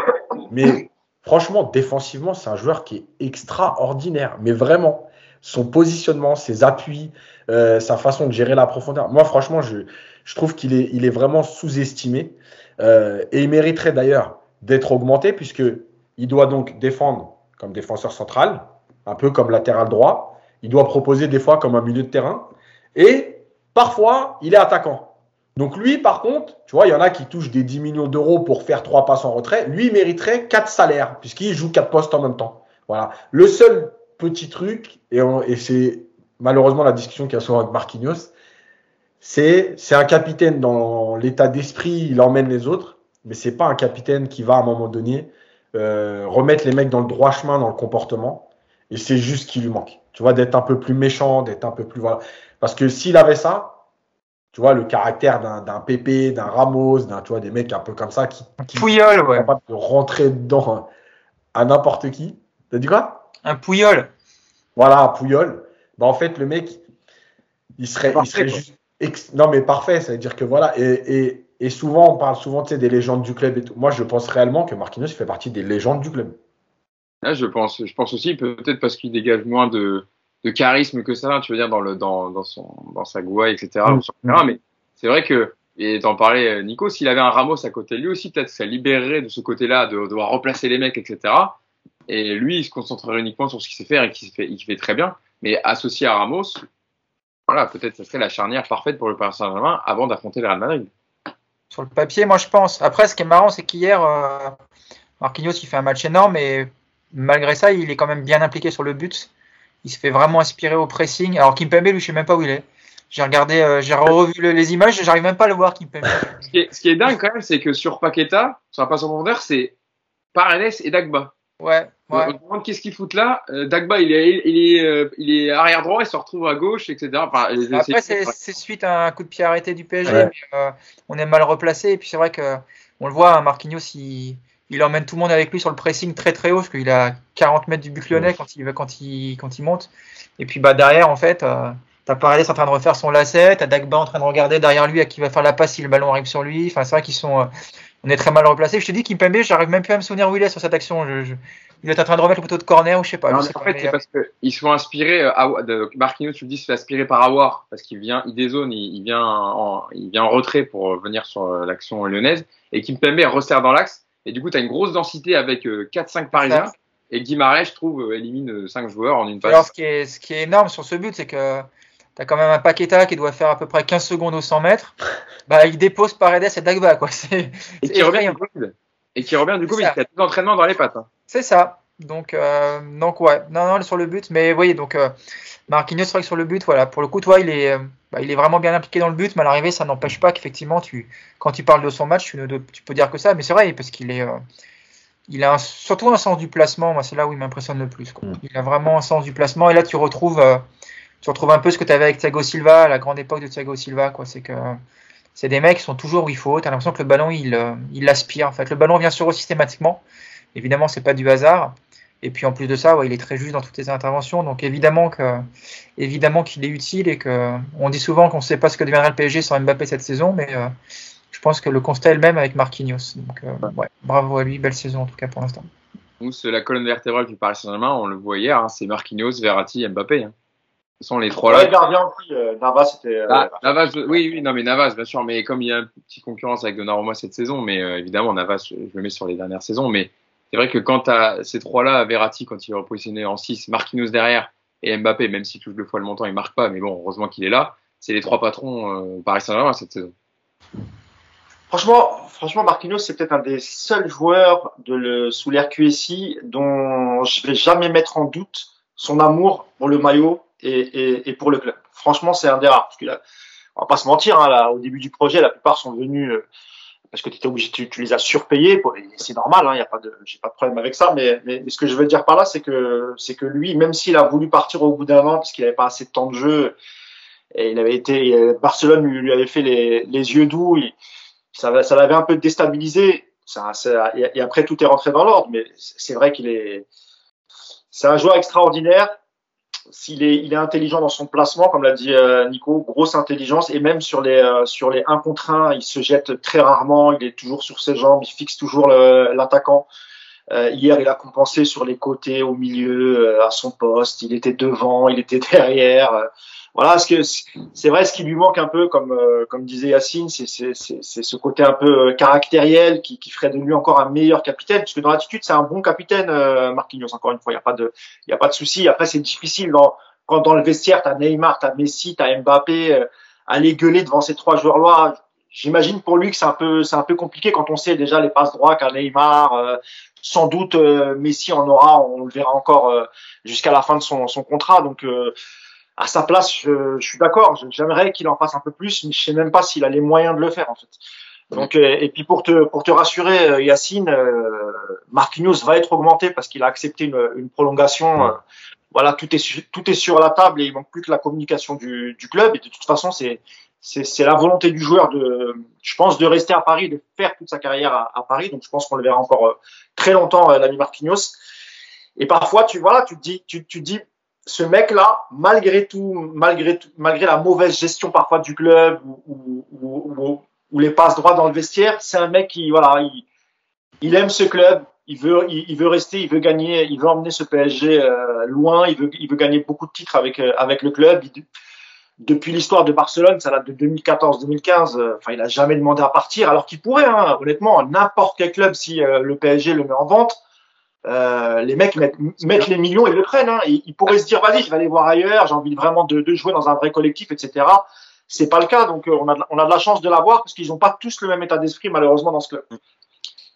Mais franchement, défensivement, c'est un joueur qui est extraordinaire, mais vraiment son positionnement, ses appuis, euh, sa façon de gérer la profondeur. Moi, franchement, je, trouve qu'il est, il vraiment sous-estimé. Euh, et il mériterait d'ailleurs d'être augmenté, puisqu'il doit donc défendre comme défenseur central, un peu comme latéral droit. Il doit proposer des fois comme un milieu de terrain. Et parfois, il est attaquant. Donc lui, par contre, tu vois, il y en a qui touchent des 10 millions d'euros pour faire trois passes en retrait. Lui, il mériterait quatre salaires, puisqu'il joue quatre postes en même temps. Voilà. Le seul petit truc, et, et c'est malheureusement la discussion qu'il y a souvent avec Marquinhos, c'est c'est un capitaine dans l'état d'esprit, il emmène les autres. mais c'est pas un capitaine qui va à un moment donné euh, remettre les mecs dans le droit chemin dans le comportement. Et c'est juste ce qui lui manque. Tu vois, d'être un peu plus méchant, d'être un peu plus. Voilà. Parce que s'il avait ça, tu vois, le caractère d'un Pépé, d'un Ramos, d'un, tu vois, des mecs un peu comme ça qui, qui ouais. capables de rentrer dedans à n'importe qui. T'as dit quoi? Un pouillol. Voilà, un Pouillol. Bah, en fait, le mec, il serait, il serait juste. ex- Non, mais parfait, ça veut dire que voilà. Et, et, et souvent, on parle souvent des légendes du club et tout. Moi, je pense réellement que Marquinhos fait partie des légendes du club. Là, je pense, je pense aussi peut-être parce qu'il dégage moins de, de charisme que ça, tu veux dire dans le dans dans son dans sa gouaille, etc. Mm. Mais c'est vrai que et t'en parlais, Nico, s'il avait un Ramos à côté de lui aussi, peut-être que ça libérerait de ce côté-là de devoir replacer les mecs, etc. Et lui, il se concentrerait uniquement sur ce qu'il sait faire et qu'il fait, il fait très bien. Mais associé à Ramos, voilà, peut-être que ça serait la charnière parfaite pour le Paris Saint-Germain avant d'affronter le Real Madrid. Sur le papier, moi je pense. Après, ce qui est marrant, c'est qu'hier, euh, Marquinhos, il fait un match énorme et malgré ça, il est quand même bien impliqué sur le but. Il se fait vraiment inspirer au pressing. Alors Kimpembe, lui, je sais même pas où il est. J'ai regardé, euh, j'ai revu le- les images, j'arrive même pas à le voir, Kimpembe. Ce qui est, ce qui est dingue quand même, c'est que sur Paqueta, sur la passe en profondeur, c'est Paredes et Dagba. Ouais, ouais. On se demande qu'est-ce qu'il fout là. Euh, Dagba, il est, il est, euh, il est arrière droit, il se retrouve à gauche, etc. Enfin, Après, c'est c'est suite à un coup de pied arrêté du PSG, Ouais. mais euh, on est mal replacé. Et puis c'est vrai que on le voit, hein, Marquinhos, il, il emmène tout le monde avec lui sur le pressing très très haut, parce qu'il a 40 mètres du but lyonnais quand il, quand il, quand il monte. Et puis bah derrière, en fait, euh, t'as Paredes en train de refaire son lacet, t'as Dagba en train de regarder derrière lui à qui va faire la passe si le ballon arrive sur lui. Enfin, c'est vrai qu'ils sont, euh, on est très mal replacé. Je te dis Kimpembe, j'arrive même plus à me souvenir où il est sur cette action. Je, je- il est en train de remettre le poteau de corner ou je sais pas. Non, je sais en pas, fait, c'est euh, parce qu'ils sont inspirés. Euh, Marquinhos, tu le dis, se fait aspirer par Awar parce qu'il vient, il dézone, il, il vient en, il vient en retrait pour euh, venir sur euh, l'action lyonnaise. Et Kimpembe resserre dans l'axe. Et du coup, tu as une grosse densité avec euh, 4-5 Parisiens. Et Guimarães, je trouve, élimine 5 joueurs en une Alors, ce qui est, ce qui est énorme sur ce but, c'est que tu as quand même un Paqueta qui doit faire à peu près 15 secondes au 100 mètres. Bah, il dépose Paredes et Dagba, quoi. C'est Et c'est qui revient du coup. Et qui revient du il a tout l'entraînement dans les pattes. hein. c'est ça. Donc, euh, donc, ouais. Non, non, sur le but. Mais oui, donc, euh, Marquinhos, c'est vrai que sur le but, voilà. Pour le coup, toi, il est, euh, bah, il est vraiment bien impliqué dans le but. Mais à l'arrivée, ça n'empêche pas qu'effectivement, tu, quand tu parles de son match, tu, ne, tu peux dire que ça. Mais c'est vrai, parce qu'il est. euh, il a un- surtout un sens du placement, moi c'est là où il m'impressionne le plus. quoi. Mm. Il a vraiment un sens du placement et là tu retrouves, euh, tu retrouves un peu ce que tu avais avec Thiago Silva, à la grande époque de Thiago Silva. quoi. C'est que c'est des mecs qui sont toujours où il faut. Tu as l'impression que le ballon il, euh, il l'aspire. En fait, le ballon vient sur eux systématiquement. Évidemment, c'est pas du hasard. Et puis en plus de ça, ouais, il est très juste dans toutes ses interventions. Donc évidemment que, évidemment qu'il est utile et que on dit souvent qu'on ne sait pas ce que deviendra le PSG sans Mbappé cette saison, mais euh, je pense que le constat est le même avec Marquinhos. Donc euh, ouais, bravo à lui, belle saison en tout cas pour l'instant. C'est la colonne vertébrale du Paris Saint-Germain, on le voit hier, hein, c'est Marquinhos, Verratti, Mbappé. Hein. Ce sont les trois là. Ouais, gardien aussi, euh, Navas, c'était. euh, Ah, Navas, je- oui, oui, non, mais Navas, bien sûr, mais comme il y a une petite concurrence avec Donnarumma cette saison, mais euh, évidemment, Navas, je, je le mets sur les dernières saisons, mais c'est vrai que quand tu ces trois-là, Verratti, quand il est repositionné en 6, Marquinhos derrière, et Mbappé, même s'il touche deux fois le montant, il marque pas, mais bon, heureusement qu'il est là, c'est les trois patrons euh, Paris Saint-Germain cette saison. Franchement, franchement, Marquinhos, c'est peut-être un des seuls joueurs de le, sous l'ère QSI dont je vais jamais mettre en doute son amour pour le maillot et, et, et pour le club. Franchement, c'est un des rares. Parce que là, on va pas se mentir, hein, là, au début du projet, la plupart sont venus euh, parce que étais obligé, tu, tu les as surpayés. C'est normal, hein, y a pas de, j'ai pas de problème avec ça. Mais, mais, mais ce que je veux dire par là, c'est que, c'est que lui, même s'il a voulu partir au bout d'un an parce qu'il avait pas assez de temps de jeu, et il avait été, Barcelone lui, avait fait les, les yeux doux. il- ça, ça l'avait un peu déstabilisé. Ça, ça- et après, tout est rentré dans l'ordre. Mais c'est vrai qu'il est, c'est un joueur extraordinaire. S'il est, il est intelligent dans son placement, comme l'a dit euh, Nico, grosse intelligence. Et même sur les, euh, sur les 1 contre 1, il se jette très rarement. Il est toujours sur ses jambes. Il fixe toujours l'attaquant. Euh, hier, il a compensé sur les côtés, au milieu, euh, à son poste. Il était devant, il était derrière. Voilà, ce que c'est vrai, ce qui lui manque un peu, comme euh, comme disait Yacine, c'est ce côté un peu euh, caractériel qui qui ferait de lui encore un meilleur capitaine. Parce que dans l'attitude, c'est un bon capitaine, euh, Marquinhos. Encore une fois, il y a pas de il y a pas de souci. Après, c'est difficile dans quand dans le vestiaire, t'as Neymar, t'as Messi, t'as Mbappé, euh, aller gueuler devant ces trois joueurs-là. J'imagine pour lui que c'est un peu c'est un peu compliqué quand on sait déjà les passes droits qu'a Neymar. euh, sans doute euh, Messi en aura, on le verra encore jusqu'à la fin de son son contrat. Donc à sa place, je, je suis d'accord. J'aimerais qu'il en fasse un peu plus, mais je sais même pas s'il a les moyens de le faire en fait. Donc, euh, et puis pour te, pour te rassurer, euh, Yacine, euh, Marquinhos va être augmenté parce qu'il a accepté une, une prolongation. Euh, voilà, tout est, su- tout est sur la table et il manque plus que la communication du, du club. Et de toute façon, c'est, c'est, la volonté du joueur de, je pense, de rester à Paris, de faire toute sa carrière à, à Paris. Donc, je pense qu'on le verra encore euh, très longtemps, l'ami Marquinhos. Et parfois, tu, voilà, tu te dis, tu, tu te dis, ce mec-là, malgré tout, malgré tout, malgré la mauvaise gestion parfois du club ou, ou, ou, les passes droits dans le vestiaire, c'est un mec qui, voilà, il, il aime ce club, il veut, il, veut rester, il veut gagner, il veut emmener ce PSG euh, loin, il veut, il veut gagner beaucoup de titres avec euh, avec le club. Depuis l'histoire de Barcelone, ça date de 2014-2015. euh, Enfin, il a jamais demandé à partir, alors qu'il pourrait, hein, honnêtement, n'importe quel club si euh, le PSG le met en vente. Euh, les mecs mettent, mettent les millions et le prennent. Hein. Ils, ils pourraient se dire, vas-y, je vais aller voir ailleurs, j'ai envie vraiment de, de jouer dans un vrai collectif, etc. C'est pas le cas, donc euh, on, a de, la- on a de la chance de l'avoir parce qu'ils n'ont pas tous le même état d'esprit, malheureusement, dans ce club.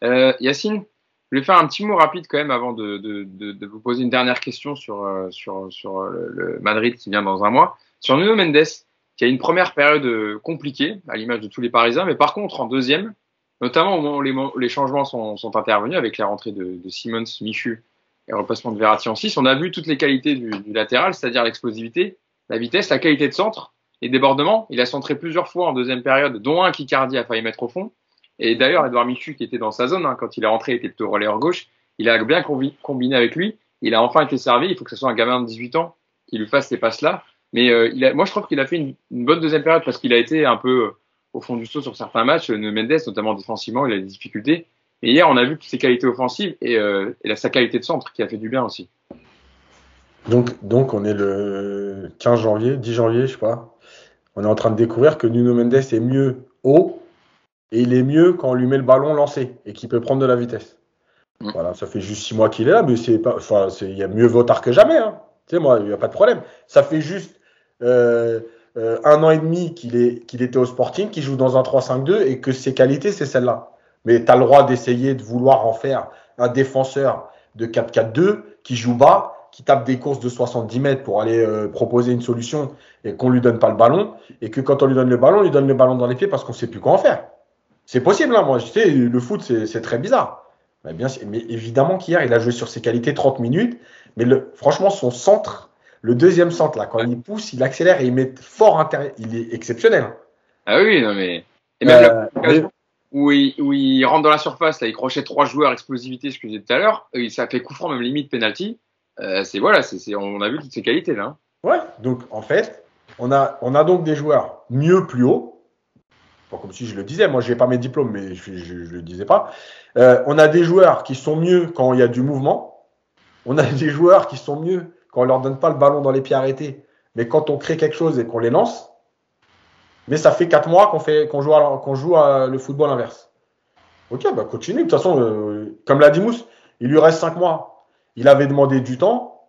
Euh, Yacine, je vais faire un petit mot rapide quand même avant de, de, de, de vous poser une dernière question sur, euh, sur, sur le, Madrid qui vient dans un mois. Sur Nuno Mendes, qui a une première période compliquée, à l'image de tous les Parisiens, mais par contre en deuxième, notamment au moment où les, les changements sont, sont intervenus avec la rentrée de, de Simons, Michu et le replacement de Verratti en 6, on a vu toutes les qualités du, du latéral, c'est-à-dire l'explosivité, la vitesse, la qualité de centre, les débordements. Il a centré plusieurs fois en deuxième période, dont un qu'Icardi a failli mettre au fond. Et d'ailleurs, Edouard Michu, qui était dans sa zone, hein, quand il est rentré, était plutôt relayeur gauche. Il a bien combi- combiné avec lui. Il a enfin été servi. Il faut que ce soit un gamin de 18 ans qui lui fasse ces passes-là. Mais euh, il a, moi, je trouve qu'il a fait une, une bonne deuxième période parce qu'il a été un peu au fond du saut sur certains matchs. Euh, Mendes, notamment défensivement, il a des difficultés. Et hier, on a vu toutes ses qualités offensives et, euh, et la, sa qualité de centre qui a fait du bien aussi. Donc, donc, on est le 15 janvier, 10 janvier, je sais pas. On est en train de découvrir que Nuno Mendes est mieux haut et il est mieux quand on lui met le ballon lancé et qu'il peut prendre de la vitesse. Mm. Voilà, ça fait juste 6 mois qu'il est là, mais c'est pas, enfin, c'est, il y a mieux vaut tard que jamais. Hein. Tu sais, moi, il n'y a pas de problème. Ça fait juste euh, euh, un an et demi qu'il, qu'il était au Sporting, qu'il joue dans un 3-5-2 et que ses qualités, c'est celle-là. Mais tu as le droit d'essayer de vouloir en faire un défenseur de 4-4-2 qui joue bas, qui tape des courses de 70 mètres pour aller euh, proposer une solution et qu'on lui donne pas le ballon et que quand on lui donne le ballon, on lui donne le ballon dans les pieds parce qu'on sait plus quoi en faire. C'est possible, hein, moi, je sais, le foot, c'est, très bizarre. Mais, bien, mais évidemment qu'hier, il a joué sur ses qualités 30 minutes, mais le, franchement, son centre, le deuxième centre, là, quand il pousse, il accélère et il met fort intérieur, il est exceptionnel. hein. Ah oui, non mais. Et même la Euh, occasion où il, où il rentre dans la surface, là, il crochet trois joueurs, explosivité, ce que je disais tout à l'heure, ça fait coup franc, même limite penalty. Euh, c'est voilà, c'est, on a vu toutes ces qualités là. hein. Ouais, donc en fait, on a, on a donc des joueurs mieux plus haut. Bon, comme si je le disais, moi je n'ai pas mes diplômes, mais je ne le disais pas. Euh, on a des joueurs qui sont mieux quand il y a du mouvement. On a des joueurs qui sont mieux quand on leur donne pas le ballon dans les pieds arrêtés, mais quand on crée quelque chose et qu'on les lance. Mais ça fait quatre mois qu'on fait qu'on joue, qu'on joue le football inverse. Ok, bah continue. De toute façon, euh, comme l'a dit Mousse, il lui reste cinq mois. Il avait demandé du temps.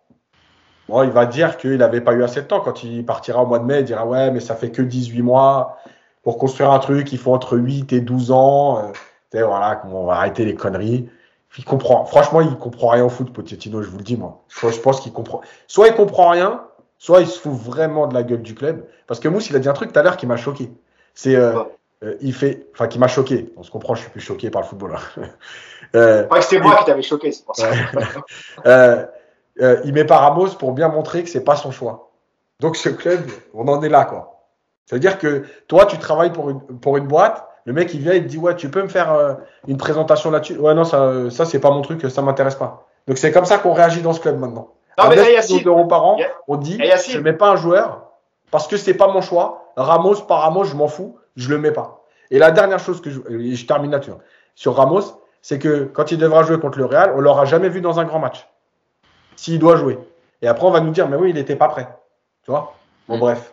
Bon, il va dire qu'il n'avait pas eu assez de temps. Quand il partira au mois de mai, il dira Ouais, mais ça fait que 18 mois. Pour construire un truc, il faut entre 8 et 12 ans. Euh, voilà, on va arrêter les conneries. Il comprend. Franchement, il comprend rien au foot, Pochettino, je vous le dis, moi. Je, je pense qu'il comprend. Soit il comprend rien, soit il se fout vraiment de la gueule du club. Parce que Mousse, il a dit un truc tout à l'heure qui m'a choqué. C'est. euh, Ouais. euh, il fait. Enfin, qui m'a choqué. On se comprend, je suis plus choqué par le football. hein. euh, Pas que c'était moi qui t'avais choqué, c'est pour ça. Ouais. Euh, euh, il met pas Ramos pour bien montrer que c'est pas son choix. Donc ce club, on en est là quoi. Ça veut dire que toi, tu travailles pour une, pour une boîte, le mec il vient, il te dit ouais, tu peux me faire euh, une présentation là-dessus. Ouais non, ça, ça c'est pas mon truc, ça m'intéresse pas. Donc c'est comme ça qu'on réagit dans ce club maintenant. Non, À mais 9 là, millions Yacine, d'euros par an, on dit Yacine. je mets pas un joueur parce que c'est pas mon choix. Ramos par Ramos, je m'en fous, je le mets pas. Et la dernière chose que je, et je termine là-dessus, hein, sur Ramos, c'est que quand il devra jouer contre le Real, on l'aura jamais vu dans un grand match. S'il doit jouer. Et après, on va nous dire, mais oui, il n'était pas prêt. Tu vois? Bon, Mm. bref.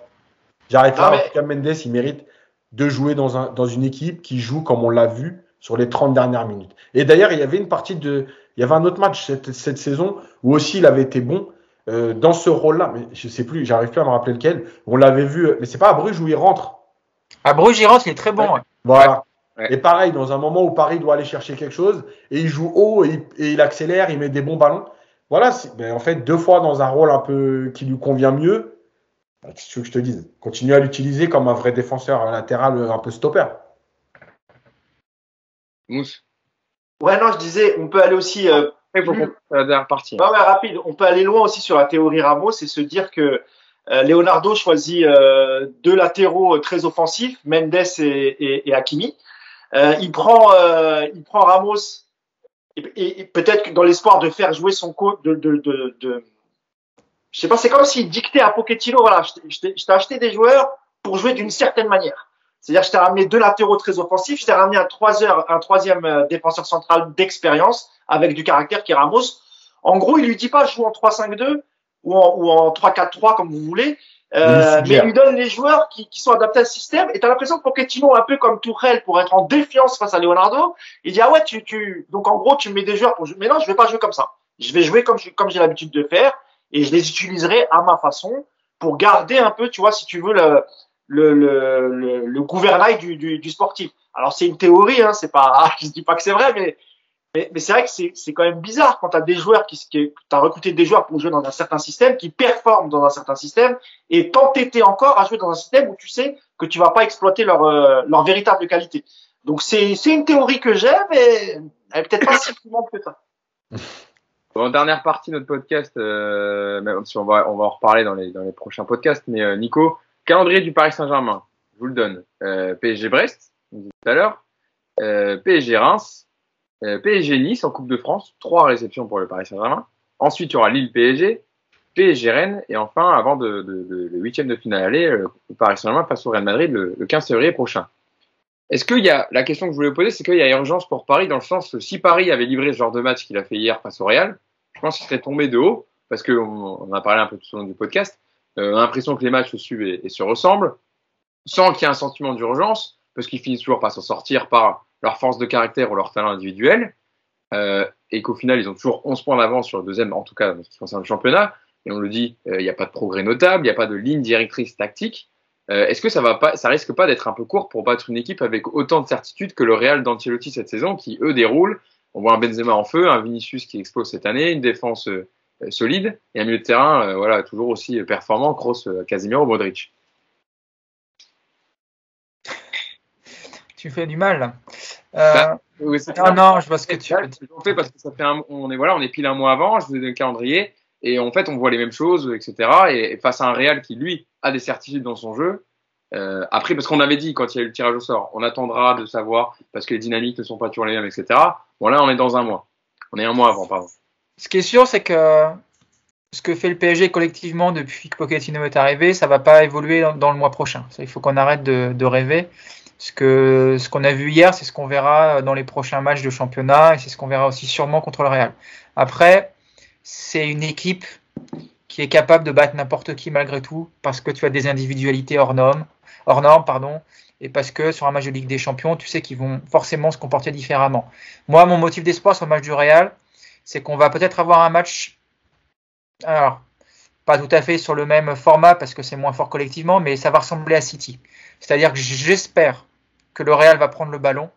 J'arrête là. Mais- Mendes, il mérite de jouer dans, un, dans une équipe qui joue comme on l'a vu sur les 30 dernières minutes. Et d'ailleurs, il y avait une partie de. Il y avait un autre match cette, cette saison où aussi il avait été bon euh, dans ce rôle-là. Mais je sais plus, j'arrive plus à me rappeler lequel. On l'avait vu, mais c'est pas à Bruges où il rentre. À Bruges, il rentre, il est très bon. Ouais. ouais. Voilà. Ouais. Et pareil, dans un moment où Paris doit aller chercher quelque chose, et il joue haut, et il, et il accélère, il met des bons ballons. Voilà, ben, en fait, deux fois dans un rôle un peu qui lui convient mieux. Qu'est-ce que je te dise? Continue à l'utiliser comme un vrai défenseur latéral, un peu stopper. Mousse. Ouais, non, je disais, on peut aller aussi. Euh, Après, qu'on la dernière partie. ouais, ouais, rapide. On peut aller loin aussi sur la théorie Ramos et se dire que euh, Leonardo choisit euh, deux latéraux euh, très offensifs, Mendes et, et, et Hakimi. Euh, il prend, euh, il prend Ramos et, et- et peut-être que dans l'espoir de faire jouer son coach, de, de, de, de- je sais pas, c'est comme s'il dictait à Pochettino, voilà, je t'ai- je je acheté des joueurs pour jouer d'une certaine manière. C'est-à-dire, je t'ai ramené deux latéraux très offensifs, je t'ai ramené un, troisième, un troisième euh, défenseur central d'expérience avec du caractère qui est Ramos. En gros, il lui dit pas joue en 3-5-2 ou en, ou en 3-4-3 comme vous voulez, euh, mais il lui donne les joueurs qui, qui sont adaptés à ce système. Et t'as l'impression que Pochettino, un peu comme Tourelle, pour être en défiance face à Leonardo, il dit ah ouais, tu, tu, donc en gros, tu me mets des joueurs pour jouer. Mais non, je vais pas jouer comme ça. Je vais jouer comme je- comme j'ai l'habitude de faire et je les utiliserai à ma façon pour garder un peu, tu vois, si tu veux le le le, gouvernail du, du, sportif. Alors c'est une théorie, hein, c'est pas, je dis pas que c'est vrai, mais mais, c'est vrai que c'est quand même bizarre quand tu as des joueurs qui, qui as recruté des joueurs pour jouer dans un certain système, qui performent dans un certain système, et t'entêter encore à jouer dans un système où tu sais que tu vas pas exploiter leur euh, leur véritable qualité. Donc c'est une théorie que j'ai, mais elle est peut-être pas si que ça. Bon, dernière partie de notre podcast, euh, même si on va, on va en reparler dans les, dans les prochains podcasts, mais euh, Nico, calendrier du Paris Saint-Germain, je vous le donne. Euh, PSG Brest, tout à l'heure, PSG Reims, PSG Nice en Coupe de France, trois réceptions pour le Paris Saint-Germain. Ensuite, il y aura Lille PSG, PSG Rennes, et enfin, avant le huitième de finale aller, le Paris Saint-Germain face au Real Madrid le, le 15 février prochain. Est-ce qu'il y a, la question que je voulais poser, c'est qu'il y a urgence pour Paris dans le sens que si Paris avait livré ce genre de match qu'il a fait hier face au Real, je pense qu'il serait tombé de haut, parce qu'on on a parlé un peu tout au long du podcast, euh, on a l'impression que les matchs se suivent et, se ressemblent, sans qu'il y ait un sentiment d'urgence, parce qu'ils finissent toujours par s'en sortir par leur force de caractère ou leur talent individuel, euh, et qu'au final, ils ont toujours 11 points d'avance sur le deuxième, en tout cas, en ce qui concerne le championnat, et on le dit, euh, il n'y a pas de progrès notable, il n'y a pas de ligne directrice tactique. Est-ce que ça va pas, ça risque pas d'être un peu court pour battre une équipe avec autant de certitude que le Real d'Ancelotti cette saison, qui eux déroulent on voit un Benzema en feu, un Vinicius qui explose cette année, une défense euh, euh, solide et un milieu de terrain euh, voilà, toujours aussi performant, Kroos, euh, Casemiro, Modric. Tu fais du mal. Euh, Bah, Oui, non, non, je vois ce que tu veux fait parce que ça fait un, on est voilà, on est pile un mois avant, je vous ai donné le calendrier et en fait on voit les mêmes choses, etc. Et, et face à un Real qui lui a des certitudes dans son jeu. Euh, après, parce qu'on avait dit quand il y a eu le tirage au sort, on attendra de savoir parce que les dynamiques ne sont pas toujours les mêmes, etc. Bon là, on est dans un mois. On est un mois avant, pardon. Ce qui est sûr, c'est que ce que fait le PSG collectivement depuis que Pochettino est arrivé, ça va pas évoluer dans, le mois prochain. Il faut qu'on arrête de, de rêver. Ce que ce qu'on a vu hier, c'est ce qu'on verra dans les prochains matchs de championnat et c'est ce qu'on verra aussi sûrement contre le Real. Après, c'est une équipe qui est capable de battre n'importe qui malgré tout parce que tu as des individualités hors normes, hors normes, pardon, et parce que sur un match de Ligue des Champions, tu sais qu'ils vont forcément se comporter différemment. Moi, mon motif d'espoir sur le match du Real, c'est qu'on va peut-être avoir un match, alors pas tout à fait sur le même format parce que c'est moins fort collectivement, mais ça va ressembler à City. C'est-à-dire que j'espère que le Real va prendre le ballon,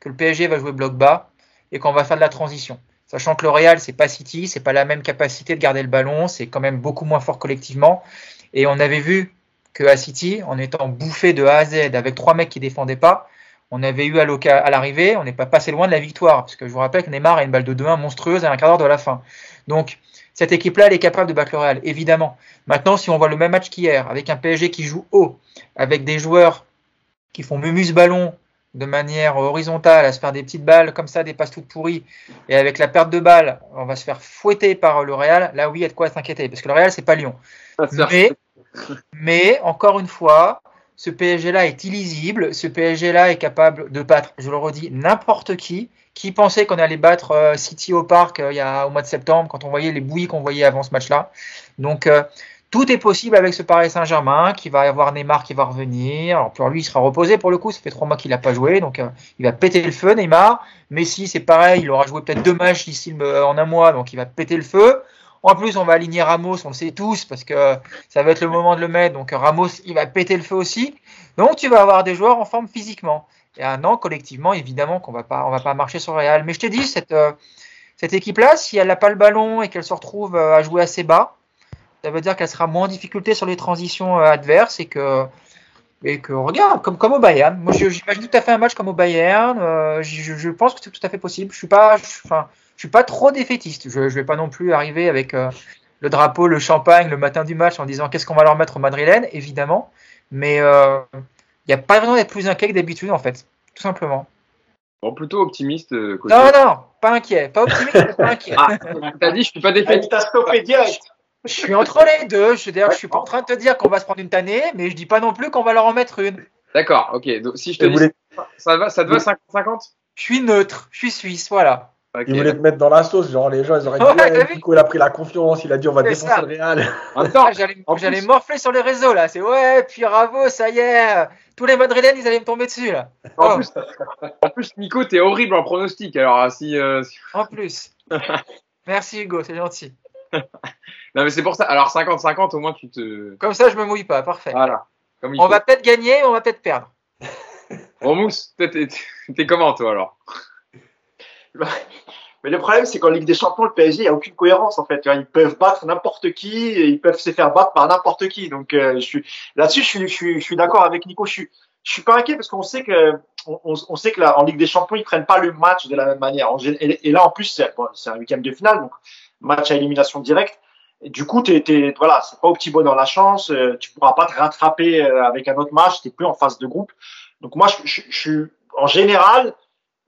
que le PSG va jouer bloc bas et qu'on va faire de la transition. Sachant que le Real, c'est pas City, c'est pas la même capacité de garder le ballon, c'est quand même beaucoup moins fort collectivement. Et on avait vu que à City, en étant bouffé de A à Z avec trois mecs qui défendaient pas, on avait eu à l'arrivée, on n'est pas passé loin de la victoire. Parce que je vous rappelle que Neymar a une balle de 2-1 monstrueuse à un quart d'heure de la fin. Donc, cette équipe-là, elle est capable de battre le Real, évidemment. Maintenant, si on voit le même match qu'hier, avec un PSG qui joue haut, avec des joueurs qui font mumus ballon de manière horizontale, à se faire des petites balles comme ça, des passes toutes pourries, et avec la perte de balle, on va se faire fouetter par le Real, là oui, il y a de quoi s'inquiéter, parce que le Real, c'est pas Lyon. Mais, mais, encore une fois, ce PSG-là est illisible, ce PSG-là est capable de battre, je le redis, n'importe qui. Qui pensait qu'on allait battre euh, City au parc euh, il y a, au mois de septembre, quand on voyait les bouillies qu'on voyait avant ce match-là. Donc, euh, tout est possible avec ce Paris Saint-Germain, qui va avoir Neymar qui va revenir. Alors pour lui, il sera reposé pour le coup, ça fait trois mois qu'il n'a pas joué, donc il va péter le feu, Neymar. Messi, c'est pareil, il aura joué peut-être deux matchs d'ici le- en un mois, donc il va péter le feu. En plus, on va aligner Ramos, on le sait tous, parce que ça va être le moment de le mettre, donc Ramos, il va péter le feu aussi. Donc tu vas avoir des joueurs en forme physiquement. Et un an, collectivement, évidemment qu'on va pas, va pas marcher sur le Real. Mais je t'ai dit, cette, euh, cette équipe-là, si elle n'a pas le ballon et qu'elle se retrouve euh, à jouer assez bas, ça veut dire qu'elle sera moins en difficulté sur les transitions euh, adverses et que et que regarde, comme, comme au Bayern. Moi, j'imagine tout à fait un match comme au Bayern. Je, pense que c'est tout à fait possible. Je suis pas, enfin, je suis pas trop défaitiste. Je, je vais pas non plus arriver avec euh, le drapeau, le champagne le matin du match en disant qu'est-ce qu'on va leur mettre au Madrilène, évidemment. Mais il euh, n'y a pas vraiment d'être plus inquiet que d'habitude, en fait, tout simplement. Bon, plutôt optimiste. Euh, côté... Non, non, pas inquiet. Pas optimiste, pas inquiet. Ah, t'as dit, je suis pas défaitiste. T'as stoppé direct. Je suis entre les deux. Je, je suis pas en train de te dire qu'on va se prendre une tannée, mais je dis pas non plus qu'on va leur en mettre une. D'accord, ok. Donc, si je te dis, voulez... ça, va, ça te va 50-50 Je suis neutre, je suis suisse, voilà. Okay. Il voulait te mettre dans la sauce, genre les gens ils auraient dit ouais, coup, il a pris la confiance, il a dit on va défoncer le Real. Attends, j'allais morfler sur les réseaux là, c'est ouais, puis bravo, ça y est, tous les Madrilènes ils allaient me tomber dessus là. En, oh. plus, en plus, Nico, t'es horrible en pronostic alors si. Euh, si... En plus. Merci Hugo, c'est gentil. non mais c'est pour ça, alors 50-50 au moins tu te. Comme ça je me mouille pas, parfait. Voilà. Comme il on faut. va peut-être gagner, on va peut-être perdre. Bon Mousse, t'es comment toi alors? mais le problème, c'est qu'en Ligue des Champions, le PSG, il n'y a aucune cohérence en fait. Ils peuvent battre n'importe qui, ils peuvent se faire battre par n'importe qui. Donc euh, suis là-dessus, je suis, je suis, je suis d'accord avec Nico. Je suis, je suis pas inquiet parce qu'on sait que on, on sait que là, en Ligue des Champions, ils prennent pas le match de la même manière. Et, là, en plus, c'est bon, un huitième de finale, donc match à élimination directe. Et du coup, t'es, voilà, c'est pas au petit bonheur la chance. Euh, tu pourras pas te rattraper euh, avec un autre match. T'es plus en phase de groupe. Donc moi, je, je, je suis en général,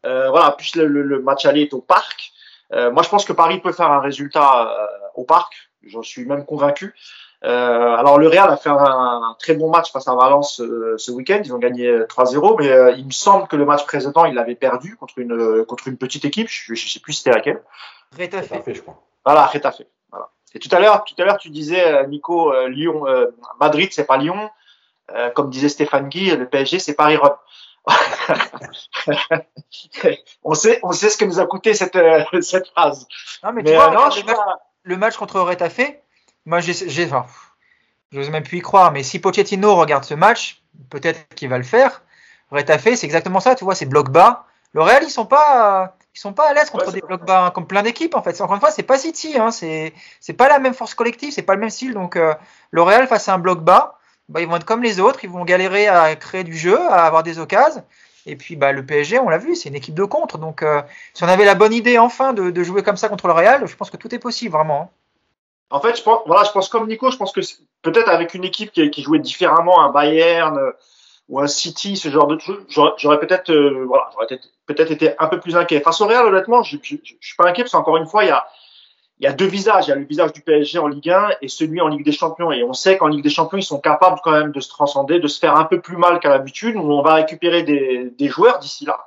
voilà, plus le, le, match aller est au parc. Euh, moi, je pense que Paris peut faire un résultat euh, au parc. J'en suis même convaincu. Euh, alors le Real a fait un, un, très bon match face à Valence euh, ce week-end. Ils ont gagné 3-0, mais euh, il me semble que le match précédent, il l'avait perdu contre une contre une petite équipe. Je, je sais plus c'était laquelle. Rétafé, je crois. Voilà, Rétafé. Voilà. Et tout à l'heure, tout à l'heure, tu disais Nico, Lyon, Madrid, c'est pas Lyon. comme disait Stéphane Guy, le PSG, c'est Paris-Rome. on sait, on sait ce que nous a coûté cette, euh, cette phrase. Non, mais, mais tu vois, euh, non, le, match, le, match, contre Retafe, moi, j'ai, enfin, j'ose même plus y croire, mais si Pochettino regarde ce match, peut-être qu'il va le faire. Retafe, c'est exactement ça, tu vois, c'est bloc bas. Le Real, ils sont pas, ils sont pas à l'aise contre ouais, des blocs bas, hein, comme plein d'équipes en fait. Encore une fois, c'est pas City, hein, c'est, c'est pas la même force collective, c'est pas le même style. Donc, euh, le Real face à un bloc bas, bah, ils vont être comme les autres, ils vont galérer à créer du jeu, à avoir des occasions. Et puis bah, le PSG, on l'a vu, c'est une équipe de contre. Donc euh, si on avait la bonne idée enfin de, jouer comme ça contre le Real, je pense que tout est possible vraiment. Hein. En fait, je pense, voilà, je pense comme Nico, je pense que peut-être avec une équipe qui, jouait différemment, un Bayern euh, ou un City, ce genre de choses, j'aurais peut-être, euh, voilà, peut-être été un peu plus inquiet. Face au Real, honnêtement, je, je, suis pas inquiet parce qu'encore une fois, il y a, il y a deux visages. Il y a le visage du PSG en Ligue 1 et celui en Ligue des Champions. Et on sait qu'en Ligue des Champions, ils sont capables quand même de se transcender, de se faire un peu plus mal qu'à l'habitude. On va récupérer des, des joueurs d'ici là,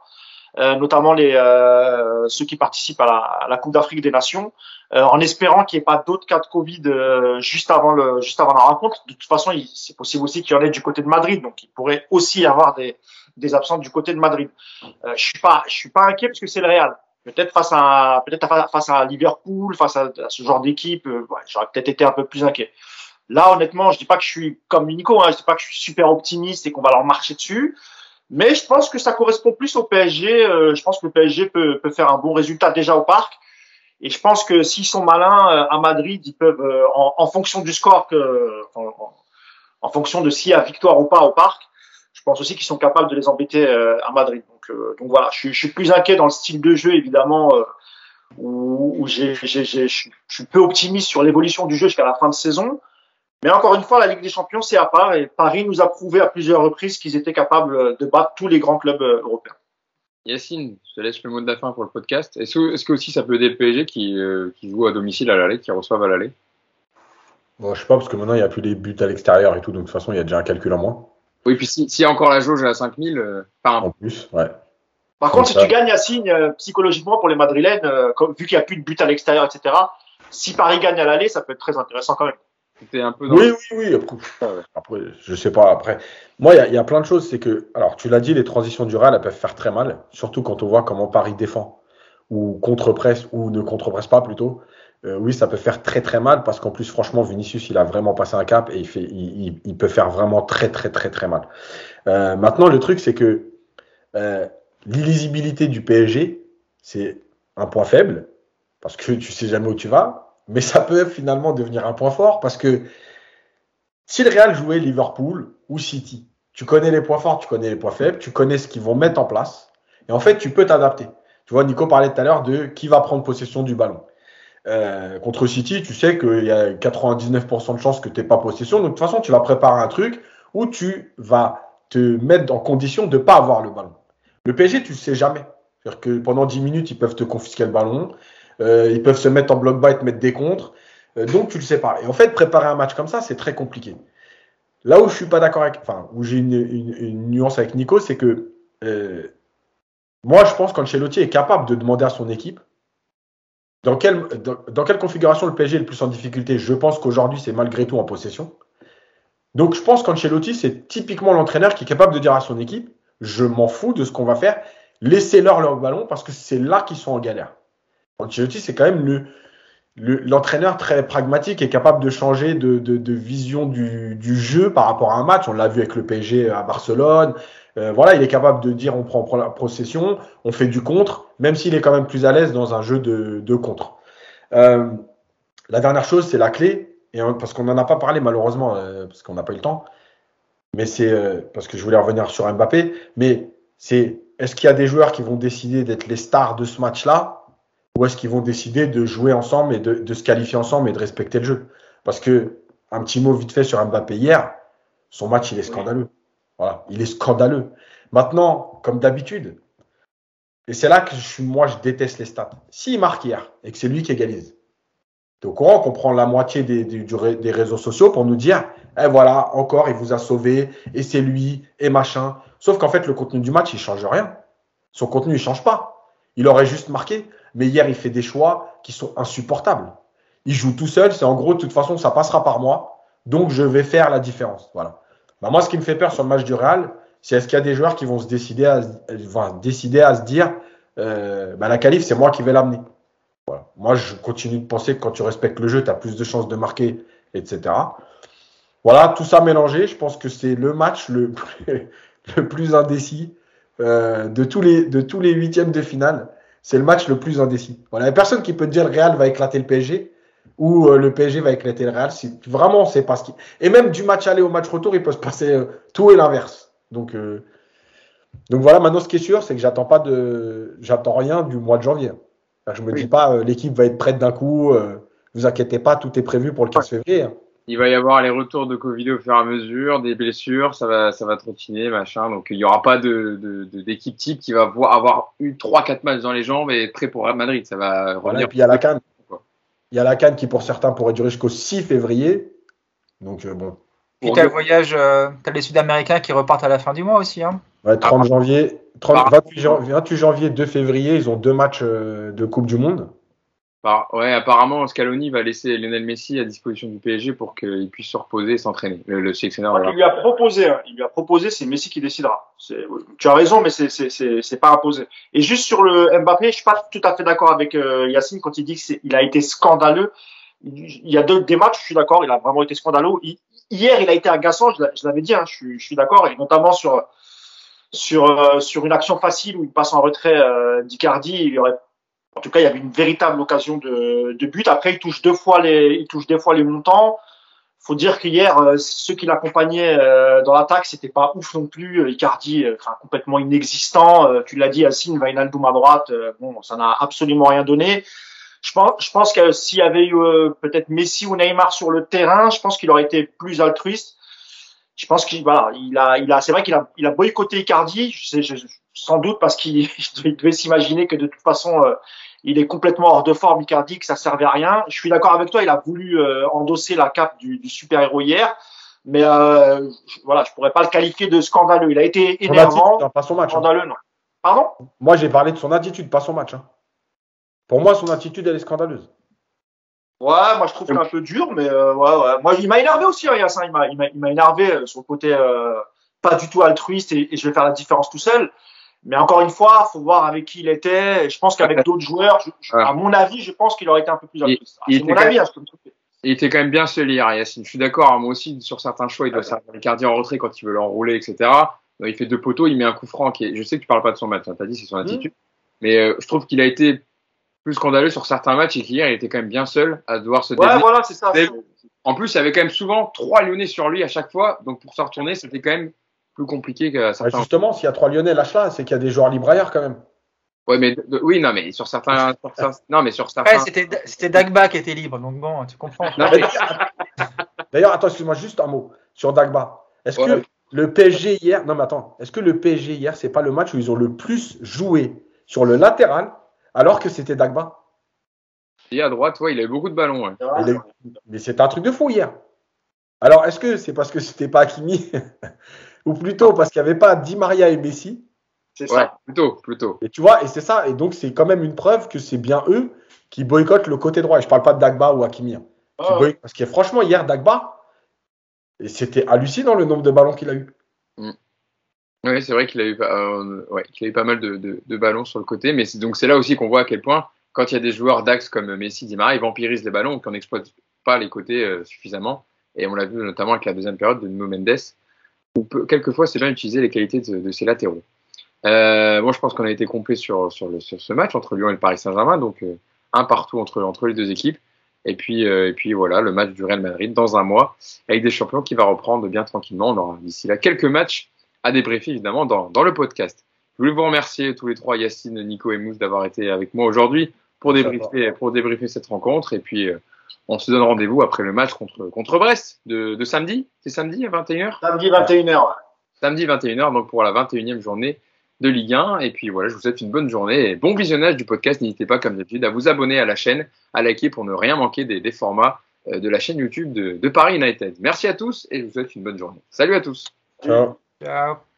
euh, notamment les euh, ceux qui participent à la, à la Coupe d'Afrique des Nations, euh, en espérant qu'il n'y ait pas d'autres cas de Covid euh, juste avant le juste avant la rencontre. De toute façon, c'est possible aussi qu'il y en ait du côté de Madrid, donc il pourrait aussi y avoir des des absents du côté de Madrid. Euh, je suis pas je suis pas inquiet parce que c'est le Real. Peut-être face à peut-être face à Liverpool, face à, ce genre d'équipe, euh, ouais, j'aurais peut-être été un peu plus inquiet. Là, honnêtement, je dis pas que je suis comme Nico, hein, je dis pas que je suis super optimiste et qu'on va leur marcher dessus, mais je pense que ça correspond plus au PSG. Euh, je pense que le PSG peut, peut faire un bon résultat déjà au parc. Et je pense que s'ils sont malins euh, à Madrid, ils peuvent, euh, en, en, fonction du score, que, en, en fonction de s'il y a victoire ou pas au parc, je pense aussi qu'ils sont capables de les embêter euh, à Madrid. Donc, euh, donc voilà, je suis, je suis, plus inquiet dans le style de jeu, évidemment, euh, où, où j'ai, j'ai, j'ai, je suis peu optimiste sur l'évolution du jeu jusqu'à la fin de saison. Mais encore une fois, la Ligue des Champions, c'est à part. Et Paris nous a prouvé à plusieurs reprises qu'ils étaient capables de battre tous les grands clubs européens. Yacine, je te laisse le mot de la fin pour le podcast. Est-ce que, est-ce que aussi ça peut aider le PSG qui, euh, qui joue à domicile à l'aller, qui reçoivent à l'aller? Bon, je sais pas, parce que maintenant il n'y a plus des buts à l'extérieur et tout, donc de toute façon il y a déjà un calcul en moins. Oui, puis s'il si y a encore la jauge à 5000, euh, pas En plus, ouais. Par contre, si tu gagnes à signe euh, psychologiquement pour les Madrilènes, euh, comme, vu qu'il n'y a plus de but à l'extérieur, etc., si Paris gagne à l'aller, ça peut être très intéressant quand même. C'était un peu dans Oui, oui, oui. Après, après, je sais pas. Après, moi, il y a, y a, plein de choses. C'est que, alors, tu l'as dit, les transitions du Real, elles peuvent faire très mal, surtout quand on voit comment Paris défend ou contre-presse ou ne contre-presse pas plutôt. Euh, oui, ça peut faire très très mal parce qu'en plus, franchement, Vinicius, il a vraiment passé un cap et il, fait, il, peut faire vraiment très très très très mal. Euh, maintenant, le truc, c'est que euh, l'illisibilité du PSG, c'est un point faible parce que tu sais jamais où tu vas, mais ça peut finalement devenir un point fort parce que si le Real jouait Liverpool ou City, tu connais les points forts, tu connais les points faibles, tu connais ce qu'ils vont mettre en place. Et en fait, tu peux t'adapter. Tu vois, Nico parlait tout à l'heure de qui va prendre possession du ballon. Euh, contre City, tu sais qu'il y a 99% de chances que tu n'aies pas possession. Donc, de toute façon, tu vas préparer un truc où tu vas te mettre en condition de ne pas avoir le ballon. Le PSG, tu ne sais jamais. C'est-à-dire que pendant 10 minutes, ils peuvent te confisquer le ballon. Euh, ils peuvent se mettre en bloc bas et te mettre des contres. Euh, donc, tu le sais pas. Et en fait, préparer un match comme ça, c'est très compliqué. Là où je suis pas d'accord avec, enfin, où j'ai une, une, une, nuance avec Nico, c'est que euh, moi, je pense qu'Ancelotti est capable de demander à son équipe dans quelle, dans, quelle configuration le PSG est le plus en difficulté? Je pense qu'aujourd'hui, c'est malgré tout en possession. Donc, je pense qu'Ancelotti, c'est typiquement l'entraîneur qui est capable de dire à son équipe Je m'en fous de ce qu'on va faire, laissez-leur leur ballon parce que c'est là qu'ils sont en galère. Ancelotti, c'est quand même le, l'entraîneur très pragmatique est capable de changer de, de, de vision du, du, jeu par rapport à un match. On l'a vu avec le PSG à Barcelone. Euh, voilà, il est capable de dire on prend, la possession, on fait du contre, même s'il est quand même plus à l'aise dans un jeu de, de contre. Euh, la dernière chose, c'est la clé, et parce qu'on n'en a pas parlé malheureusement, euh, parce qu'on n'a pas eu le temps. Mais c'est euh, parce que je voulais revenir sur Mbappé, mais c'est est-ce qu'il y a des joueurs qui vont décider d'être les stars de ce match-là ou est-ce qu'ils vont décider de jouer ensemble et de, de, se qualifier ensemble et de respecter le jeu? Parce que, un petit mot vite fait sur Mbappé hier, son match, il est scandaleux. Voilà, il est scandaleux. Maintenant, comme d'habitude, et c'est là que moi, je déteste les stats. S'il marque hier et que c'est lui qui égalise, tu es au courant qu'on prend la moitié des, réseaux sociaux pour nous dire, eh voilà, encore, il vous a sauvé, et c'est lui, et machin. Sauf qu'en fait, le contenu du match, il change rien. Son contenu, il change pas. Il aurait juste marqué. Mais hier, il fait des choix qui sont insupportables. Il joue tout seul. C'est en gros, de toute façon, ça passera par moi. Donc, je vais faire la différence. Voilà. Bah, moi, ce qui me fait peur sur le match du Real, c'est est-ce qu'il y a des joueurs qui vont se décider à, se dire, euh, bah, la qualif, c'est moi qui vais l'amener. Moi, je continue de penser que quand tu respectes le jeu, tu as plus de chances de marquer, etc. Voilà, tout ça mélangé, je pense que c'est le match le plus, indécis euh, de tous les huitièmes de finale c'est le match le plus indécis. Voilà, il n'y a personne qui peut dire le Real va éclater le PSG ou euh, le PSG va éclater le Real. Si, vraiment, c'est pas ce qui. Et même du match aller au match retour, il peut se passer euh, tout et l'inverse. Donc, euh, donc voilà, maintenant ce qui est sûr, c'est que j'attends pas de, j'attends rien du mois de janvier. Enfin, je me oui. dis pas l'équipe va être prête d'un coup. vous inquiétez pas, tout est prévu pour le 15 février. Hein il va y avoir les retours de Covid au fur et à mesure, des blessures, ça va, ça va trottiner, machin. Donc il n'y aura pas de, de, d'équipe type qui va voir, avoir eu 3-4 matchs dans les jambes et prêt pour Real Madrid. Ça va revenir. Voilà, et puis il y a la canne. Il y a la canne qui pour certains pourrait durer jusqu'au 6 février. Donc euh, bon. Puis t'as le voyage, euh, t'as les Sud-Américains qui repartent à la fin du mois aussi. Hein. Ouais, 30 ah, janvier, 30, 28, janvier, 28 janvier, 2 février, ils ont deux matchs euh, de Coupe du Monde. Ouais, apparemment, Scaloni va laisser Lionel Messi à disposition du PSG pour qu'il puisse se reposer et s'entraîner. Le, le sélectionneur. Il lui a proposé, hein. il lui a proposé, c'est Messi qui décidera. Tu as raison, mais c'est pas imposé. Et juste sur le Mbappé, je suis pas tout à fait d'accord avec euh, Yacine quand il dit qu'il a été scandaleux. Il y a deux des matchs, je suis d'accord, il a vraiment été scandaleux. Il, hier, il a été agaçant, je l'avais dit, hein, je suis, je suis d'accord, et notamment sur sur euh, sur une action facile où il passe en retrait euh, d'Icardi, il aurait en tout cas, il y avait une véritable occasion de, de but. Après, il touche deux fois les, il touche deux fois les montants. Faut dire qu'hier, euh, ceux qui l'accompagnaient euh, dans l'attaque, c'était pas ouf non plus. Icardi, euh, enfin complètement inexistant. Tu l'as dit, Assine, Vainaldoum à droite. Bon, ça n'a absolument rien donné. Je pense, je pense que s'il y avait eu peut-être Messi ou Neymar sur le terrain, je pense qu'il aurait été plus altruiste. Je pense qu'il voilà, il a, il a, c'est vrai qu'il a, il a boycotté Icardi. Je sais, je, sans doute parce qu'il devait s'imaginer que de toute façon, euh, il est complètement hors de forme, Icardi, que ça servait à rien. Je suis d'accord avec toi, il a voulu euh, endosser la cape du, du super-héros hier, mais euh, je, voilà, je pourrais pas le qualifier de scandaleux. Il a été énervant, attitude, pas son match, scandaleux, hein. non. Pardon? Moi, j'ai parlé de son attitude, pas son match. Hein. Pour moi, son attitude, elle est scandaleuse. Ouais, moi je trouve qu'un peu dur, mais euh, ouais, ouais. Moi, il m'a énervé aussi, hein, Yassin. Il m'a, énervé sur le côté pas du tout altruiste et, et, je vais faire la différence tout seul. Mais encore une fois, faut voir avec qui il était. Je pense qu'avec d'autres joueurs, je, je, à mon avis, je pense qu'il aurait été un peu plus altruiste. Il, c'est mon avis, hein, il était quand même bien seul hier, Yacine. Je suis d'accord. Hein, moi aussi, sur certains choix, il doit servir Ricardi en retrait quand il veut l'enrouler, etc. Il fait deux poteaux, il met un coup franc. Qui est... Je sais que tu parles pas de son match. Hein, T'as dit c'est son attitude. Mmh. Mais euh, je trouve qu'il a été plus scandaleux sur certains matchs et qu'hier, il était quand même bien seul à devoir se Ouais, voilà, c'est ça. En plus, il y avait quand même souvent trois Lyonnais sur lui à chaque fois. Donc, pour se retourner, c'était quand même plus compliqué qu'à Bah, certains. justement, s'il y a trois Lyonnais, lâche-là, c'est qu'il y a des joueurs libres ailleurs quand même. Ouais, mais de- oui, non, mais sur certains, sur certains- non, mais sur Ouais, certains. c'était c'était Dagba qui était libre, donc bon, tu comprends. Mais mais- D'ailleurs, attends, excuse-moi, juste un mot sur Dagba. Est-ce Ouais. que le PSG hier, non mais attends, est-ce que le PSG hier, c'est pas le match où ils ont le plus joué sur le latéral alors que c'était Dagba? Et à droite, ouais, il a eu beaucoup de ballons. ouais. Ah, les- Mais c'était un truc de fou hier. Alors, est-ce que c'est parce que c'était pas Hakimi? Ou plutôt parce qu'il n'y avait pas Di Maria et Messi C'est Ouais, ça. plutôt, plutôt. Et tu vois, et c'est ça, et donc c'est quand même une preuve que c'est bien eux qui boycottent le côté droit. Et je parle pas de Dagba ou Hakimi. hein. Qui boy- Parce que franchement, hier, Dagba, c'était hallucinant le nombre de ballons qu'il a eu. Oui, c'est vrai qu'il a eu, pas- euh, ouais, qu'il a eu pas mal de, de- de ballons sur le côté, mais c'est, donc c'est là aussi qu'on voit à quel point, quand il y a des joueurs d'axe comme Messi, Di Maria, ils vampirisent les ballons, qu'on n'exploite pas les côtés euh, suffisamment. Et on l'a vu notamment avec la deuxième période de Nuno Mendes, où peu- quelquefois c'est bien utiliser les qualités de, de ses latéraux. Euh, moi, je pense qu'on a été complet sur, sur, le, sur ce match entre Lyon et le Paris Saint-Germain, donc euh, un partout entre, entre les deux équipes. Et puis, euh, et puis voilà, le match du Real Madrid dans un mois, avec des champions qui va reprendre bien tranquillement. On aura d'ici là quelques matchs à débriefer évidemment dans, dans le podcast. Je voulais vous remercier tous les trois, Yacine, Nico et Mousse, d'avoir été avec moi aujourd'hui pour débriefer, pour débriefer cette rencontre. Et puis, euh, on se donne rendez-vous après le match contre, contre Brest de, de samedi. C'est samedi à 21h Samedi 21h. Samedi 21h, donc pour la 21e journée de Ligue 1. Et puis voilà, je vous souhaite une bonne journée et bon visionnage du podcast. N'hésitez pas, comme d'habitude, à vous abonner à la chaîne, à liker pour ne rien manquer des, des formats euh, de la chaîne YouTube de, de Paris United. Merci à tous et je vous souhaite une bonne journée. Salut à tous. Ciao. Ciao.